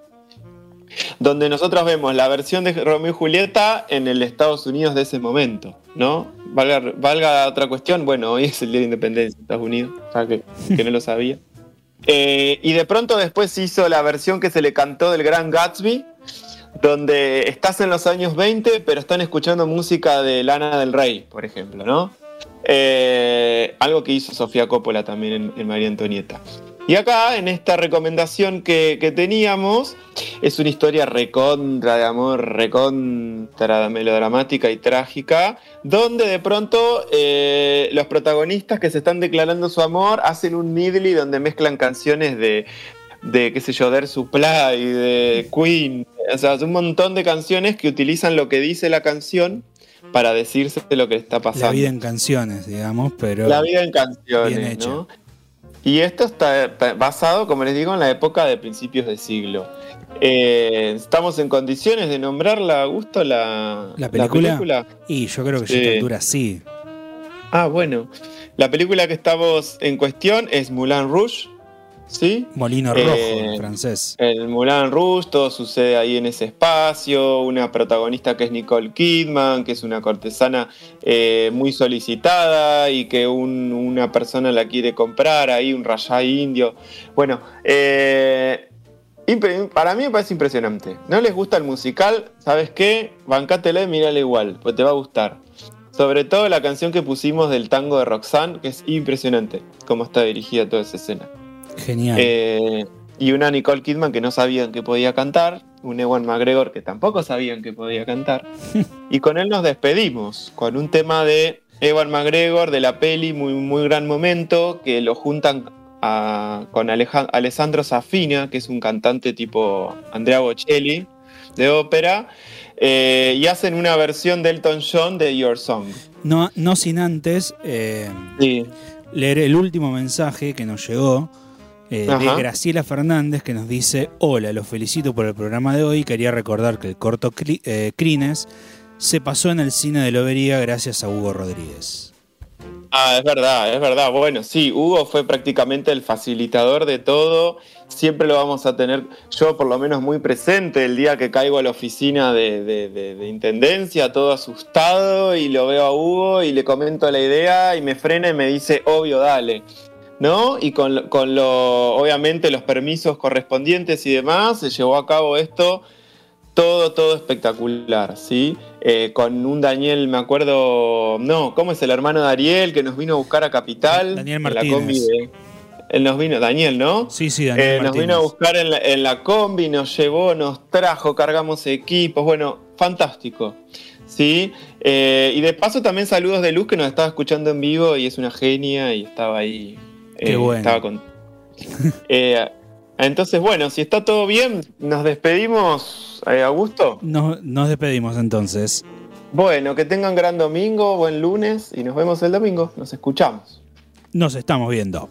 [SPEAKER 6] donde nosotros vemos la versión de Romeo y Julieta en el Estados Unidos de ese momento, ¿no? Valga, otra cuestión, bueno, hoy es el Día de Independencia de Estados Unidos, ya que, que no lo sabía. Eh, y de pronto después hizo la versión que se le cantó del Gran Gatsby, donde estás en los años 20, pero están escuchando música de Lana del Rey, por ejemplo, ¿no? Eh, algo que hizo Sofía Coppola también en María Antonieta. Y acá, en esta recomendación que, que teníamos, es una historia recontra de amor, recontra melodramática y trágica, donde de pronto eh, los protagonistas que se están declarando su amor hacen un medley donde mezclan canciones de, de qué sé yo, de Supply, de Queen, o sea, un montón de canciones que utilizan lo que dice la canción para decirse lo que está pasando.
[SPEAKER 2] La vida en canciones, digamos, pero.
[SPEAKER 6] La vida en canciones,
[SPEAKER 2] bien hecha.
[SPEAKER 6] ¿no? Y esto está basado, como les digo, en la época de principios de siglo. Eh, ¿Estamos en condiciones de nombrarla, Augusto, la,
[SPEAKER 2] ¿La película?
[SPEAKER 6] película?
[SPEAKER 2] Y yo creo que ya
[SPEAKER 6] Sí.
[SPEAKER 2] a esta altura sí.
[SPEAKER 6] Ah, bueno. La película que estamos en cuestión es Moulin Rouge, ¿sí?
[SPEAKER 2] Molino Rojo,
[SPEAKER 6] Eh,
[SPEAKER 2] en francés.
[SPEAKER 6] El Moulin Rouge, todo sucede ahí en ese espacio. Una protagonista que es Nicole Kidman, que es una cortesana eh, muy solicitada y que un- una persona la quiere comprar ahí, un rayá indio. Bueno, eh, para mí me parece impresionante. ¿No les gusta el musical? ¿Sabes qué? Bancátela y mírala igual, pues te va a gustar. Sobre todo la canción que pusimos del tango de Roxanne, que es impresionante cómo está dirigida toda esa escena.
[SPEAKER 2] Genial.
[SPEAKER 6] Eh, y una Nicole Kidman que no sabían que podía cantar, un Ewan McGregor que tampoco sabían que podía cantar. y con él nos despedimos, con un tema de Ewan McGregor de la peli, muy, muy gran momento, que lo juntan a- con Aleja- Alessandro Safina, que es un cantante tipo Andrea Bocelli de ópera, eh, y hacen una versión de Elton John de Your Song.
[SPEAKER 2] No, no sin antes eh, leer el último mensaje que nos llegó
[SPEAKER 13] eh, de. Graciela Fernández que nos dice, hola, los felicito por el programa de hoy. Quería recordar que el corto Cri- eh, Crines se pasó en el cine de Lobería gracias a Hugo Rodríguez.
[SPEAKER 6] Ah, es verdad, es verdad. Bueno, sí, Hugo fue prácticamente el facilitador de todo. Siempre lo vamos a tener, yo por lo menos muy presente, el día que caigo a la oficina de, de- de- de Intendencia, todo asustado, y lo veo a Hugo y le comento la idea y me frena y me dice, obvio, dale. ¿No? Y con, lo- con lo, obviamente los permisos correspondientes y demás, se llevó a cabo esto todo, todo espectacular, ¿sí? Eh, con un Daniel, me acuerdo, no, ¿cómo es el hermano de Ariel que nos vino a buscar a Capital?
[SPEAKER 13] Daniel
[SPEAKER 6] En la
[SPEAKER 13] Martínez.
[SPEAKER 6] combi de- él nos vino, Daniel, ¿no?
[SPEAKER 13] Sí, sí, Daniel
[SPEAKER 6] Eh, nos
[SPEAKER 13] Martínez.
[SPEAKER 6] vino a buscar en la, en la combi, nos llevó, nos trajo, cargamos equipos, bueno, fantástico. ¿Sí? Eh, y de paso también saludos de Luz que nos estaba escuchando en vivo y es una genia y estaba ahí. Eh,
[SPEAKER 13] Qué bueno.
[SPEAKER 6] Estaba con... Eh, entonces, bueno, si está todo bien, nos despedimos, eh, Augusto.
[SPEAKER 13] Nos, nos despedimos entonces.
[SPEAKER 6] Bueno, que tengan gran domingo, buen lunes y nos vemos el domingo. Nos escuchamos.
[SPEAKER 13] Nos estamos viendo.